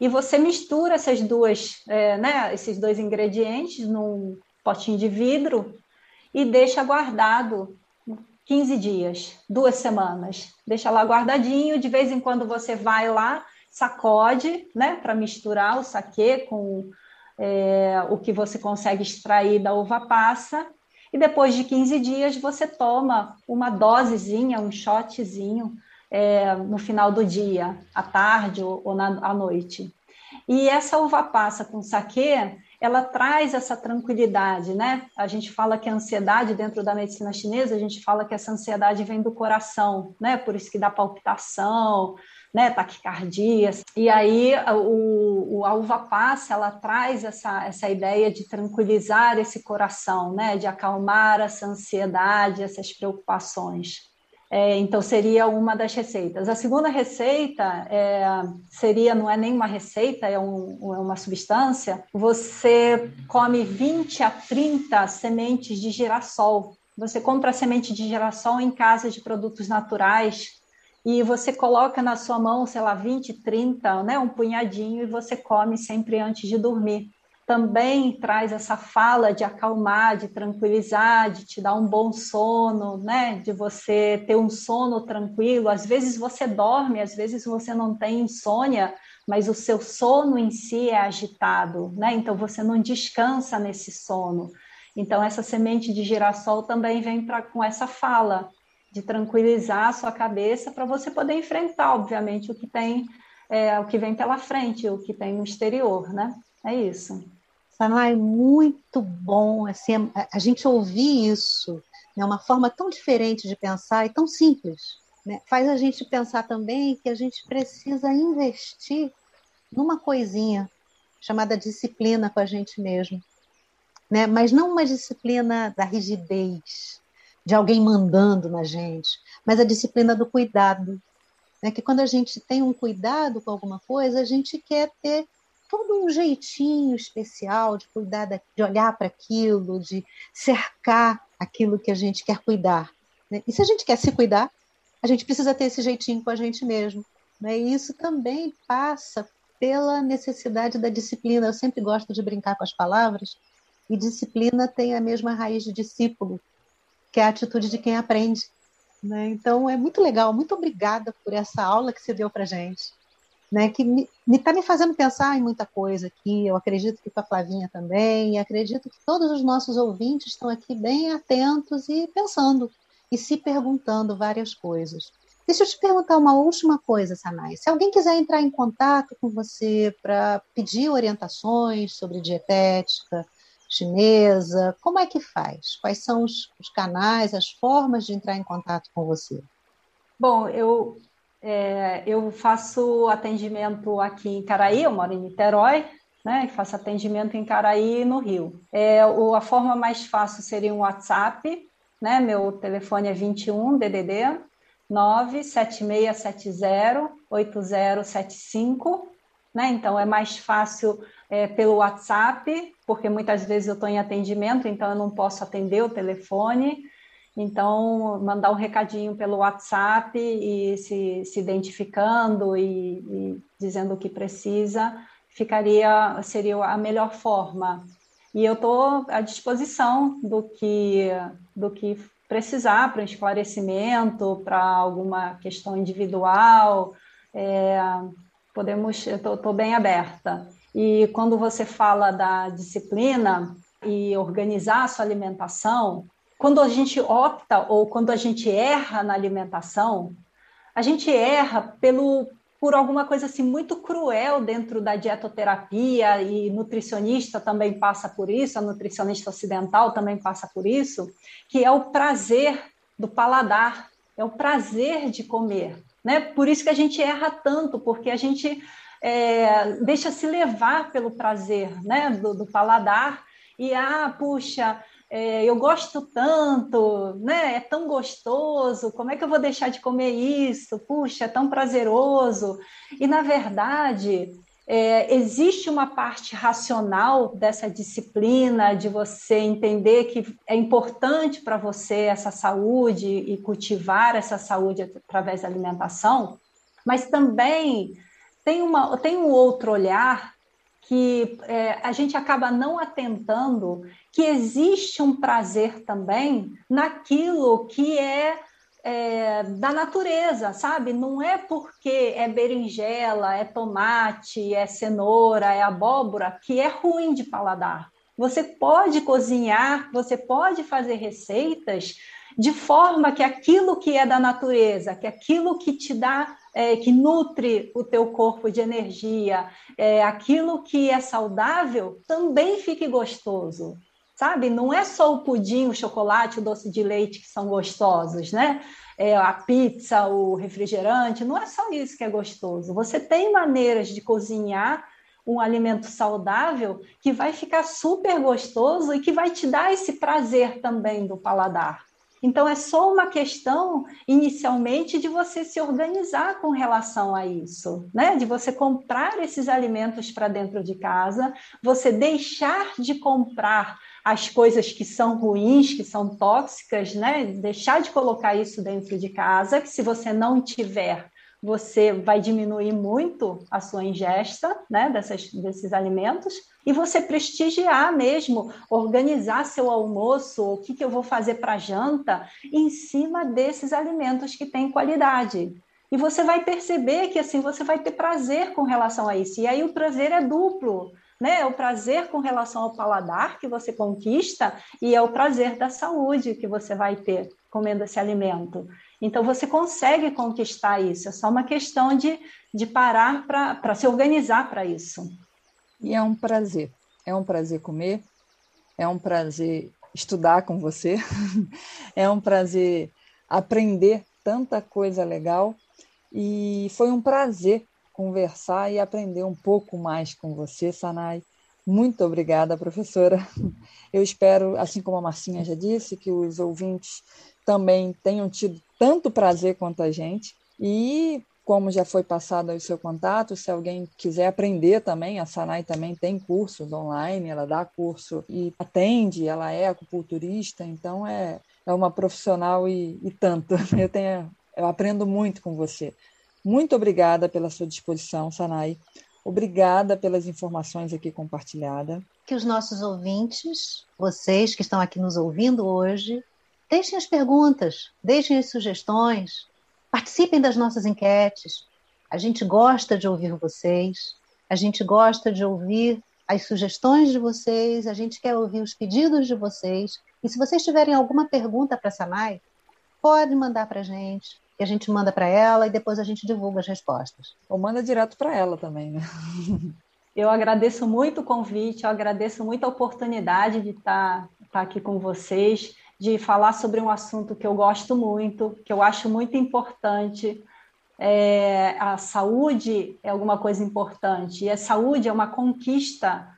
E você mistura essas duas, é, né, esses dois ingredientes num potinho de vidro e deixa guardado 15 dias, duas semanas. Deixa lá guardadinho, de vez em quando você vai lá, sacode, né, para misturar o saquê com é, o que você consegue extrair da uva passa, e depois de 15 dias você toma uma dosezinha, um shotzinho é, no final do dia, à tarde ou, ou na, à noite. E essa uva passa com saquê, ela traz essa tranquilidade, né? A gente fala que a ansiedade dentro da medicina chinesa, a gente fala que essa ansiedade vem do coração, né? Por isso que dá palpitação, né, taquicardia. E aí o, o, a uva passa, ela traz essa, essa ideia de tranquilizar esse coração, né, de acalmar essa ansiedade, essas preocupações. É, então, seria uma das receitas. A segunda receita é, seria, não é nem uma receita, é, um, é uma substância. Você come 20 a 30 sementes de girassol. Você compra semente de girassol em casa de produtos naturais e você coloca na sua mão, sei lá, 20, 30, né, um punhadinho, e você come sempre antes de dormir. Também traz essa fala de acalmar, de tranquilizar, de te dar um bom sono, né, de você ter um sono tranquilo. Às vezes você dorme, às vezes você não tem insônia, mas o seu sono em si é agitado, né? Então você não descansa nesse sono. Então essa semente de girassol também vem para com essa fala de tranquilizar a sua cabeça para você poder enfrentar, obviamente, o que tem, é, o que vem pela frente, o que tem no exterior, né? É isso. Sanai, muito bom assim, a, a gente ouvir isso, é né, uma forma tão diferente de pensar e tão simples. Né? Faz a gente pensar também que a gente precisa investir numa coisinha chamada disciplina com a gente mesmo. Né? Mas não uma disciplina da rigidez, de alguém mandando na gente, mas a disciplina do cuidado. Né? Que quando a gente tem um cuidado com alguma coisa, a gente quer ter todo um jeitinho especial de cuidar, de olhar para aquilo, de cercar aquilo que a gente quer cuidar. Né? E se a gente quer se cuidar, a gente precisa ter esse jeitinho com a gente mesmo. Né? E isso também passa pela necessidade da disciplina. Eu sempre gosto de brincar com as palavras, e disciplina tem a mesma raiz de discípulo que é a atitude de quem aprende. Né? Então, é muito legal. Muito obrigada por essa aula que você deu para gente. Né, que me está me, me, fazendo pensar em muita coisa aqui. Eu acredito que com a Flavinha também, e acredito que todos os nossos ouvintes estão aqui bem atentos e pensando e se perguntando várias coisas. Deixa eu te perguntar uma última coisa, Sanai. Se alguém quiser entrar em contato com você para pedir orientações sobre dietética, chinesa? Como é que faz? Quais são os, os canais, as formas de entrar em contato com você? Bom, eu, é, eu faço atendimento aqui em Caraí, eu moro em Niterói, né, e faço atendimento em Caraí e no Rio. É, o, a forma mais fácil seria um WhatsApp, né, meu telefone é 21 DDD 97670 8075, né, então é mais fácil é, pelo WhatsApp, porque muitas vezes eu estou em atendimento, então eu não posso atender o telefone. Então, mandar um recadinho pelo WhatsApp e se, se identificando e, e dizendo o que precisa, ficaria seria a melhor forma. E eu estou à disposição do que, do que precisar para esclarecimento, para alguma questão individual. É, podemos, estou bem aberta. E quando você fala da disciplina e organizar a sua alimentação, quando a gente opta ou quando a gente erra na alimentação, a gente erra pelo por alguma coisa assim muito cruel dentro da dietoterapia e nutricionista também passa por isso, a nutricionista ocidental também passa por isso, que é o prazer do paladar, é o prazer de comer, né? Por isso que a gente erra tanto, porque a gente é, deixa se levar pelo prazer né, do, do paladar e, ah, puxa, é, eu gosto tanto, né? É tão gostoso, como é que eu vou deixar de comer isso? Puxa, é tão prazeroso. E, na verdade, é, existe uma parte racional dessa disciplina, de você entender que é importante para você essa saúde e cultivar essa saúde através da alimentação, mas também tem, uma, tem um outro olhar que é, a gente acaba não atentando que existe um prazer também naquilo que é, é, da natureza, sabe? Não é porque é berinjela, é tomate, é cenoura, é abóbora que é ruim de paladar. Você pode cozinhar, você pode fazer receitas de forma que aquilo que é da natureza, que aquilo que te dá é, que nutre o teu corpo de energia, é, aquilo que é saudável, também fique gostoso. Sabe? Não é só o pudim, o chocolate, o doce de leite que são gostosos, né? É, a pizza, o refrigerante, não é só isso que é gostoso. Você tem maneiras de cozinhar um alimento saudável que vai ficar super gostoso e que vai te dar esse prazer também do paladar. Então, é só uma questão, inicialmente, de você se organizar com relação a isso, né? De você comprar esses alimentos para dentro de casa, você deixar de comprar as coisas que são ruins, que são tóxicas, né? Deixar de colocar isso dentro de casa, que se você não tiver, você vai diminuir muito a sua ingesta, né? Dessas, desses alimentos e você prestigiar mesmo, organizar seu almoço, o que, que eu vou fazer para janta, em cima desses alimentos que têm qualidade. E você vai perceber que assim você vai ter prazer com relação a isso. E aí o prazer é duplo, né? É o prazer com relação ao paladar que você conquista e é o prazer da saúde que você vai ter comendo esse alimento. Então você consegue conquistar isso, é só uma questão de, de parar para se organizar para isso. E é um prazer. É um prazer comer, é um prazer estudar com você, é um prazer aprender tanta coisa legal. E foi um prazer conversar e aprender um pouco mais com você, Sanai. Muito obrigada, professora. Eu espero, assim como a Marcinha já disse, que os ouvintes também tenham tido tanto prazer quanto a gente. E como já foi passado o seu contato, se alguém quiser aprender também, a Sanai também tem cursos online, ela dá curso e atende, ela é acupunturista, então é, é uma profissional e, e tanto. Eu, tenho, eu aprendo muito com você. Muito obrigada pela sua disposição, Sanai. Obrigada pelas informações aqui compartilhadas. Que os nossos ouvintes, vocês que estão aqui nos ouvindo hoje, deixem as perguntas, deixem as sugestões, Participem das nossas enquetes. A gente gosta de ouvir vocês, a gente gosta de ouvir as sugestões de vocês, a gente quer ouvir os pedidos de vocês. E se vocês tiverem alguma pergunta para a Sanai, pode mandar para a gente, que a gente manda para ela e depois a gente divulga as respostas. Ou manda direto para ela também, né? Eu agradeço muito o convite, eu agradeço muito a oportunidade de estar, tá, estar tá aqui com vocês de falar sobre um assunto que eu gosto muito, que eu acho muito importante. É, a saúde é alguma coisa importante, e a saúde é uma conquista.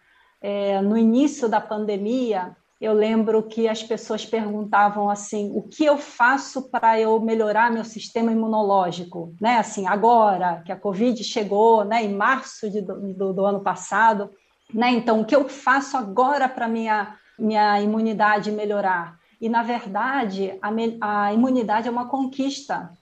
É, no início da pandemia, eu lembro que as pessoas perguntavam assim: o que eu faço para eu melhorar meu sistema imunológico? Né? Assim, agora que a Covid chegou, né, em março de, do, do ano passado, né? Então, o que eu faço agora para minha minha imunidade melhorar? E, na verdade, a, a imunidade é uma conquista.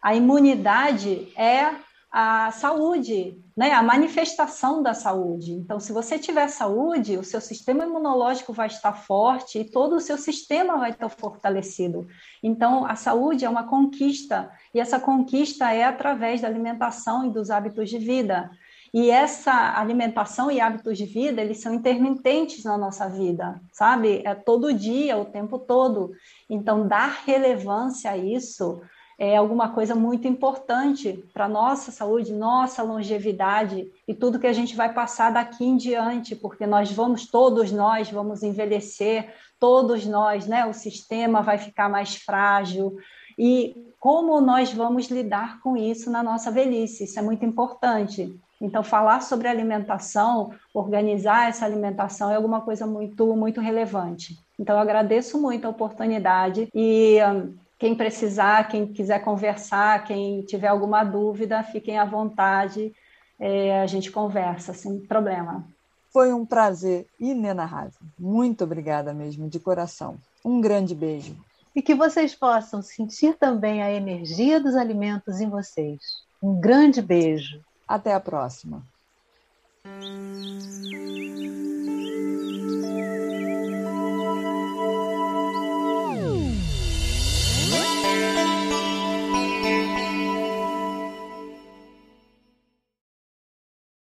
A imunidade é a saúde, né? a manifestação da saúde. Então, se você tiver saúde, o seu sistema imunológico vai estar forte e todo o seu sistema vai estar fortalecido. Então, a saúde é uma conquista, e essa conquista é através da alimentação e dos hábitos de vida. E essa alimentação e hábitos de vida, eles são intermitentes na nossa vida, sabe? É todo dia, o tempo todo. Então, dar relevância a isso é alguma coisa muito importante para nossa saúde, nossa longevidade e tudo que a gente vai passar daqui em diante, porque nós vamos, todos nós vamos envelhecer, todos nós, né? O sistema vai ficar mais frágil. E como nós vamos lidar com isso na nossa velhice? Isso é muito importante. Então, falar sobre alimentação, organizar essa alimentação é alguma coisa muito, muito relevante. Então, eu agradeço muito a oportunidade e um, quem precisar, quem quiser conversar, quem tiver alguma dúvida, fiquem à vontade. é, a gente conversa sem problema. Foi um prazer inenarrável. Muito obrigada mesmo, de coração. Um grande beijo. E que vocês possam sentir também a energia dos alimentos em vocês. Um grande beijo. Até a próxima!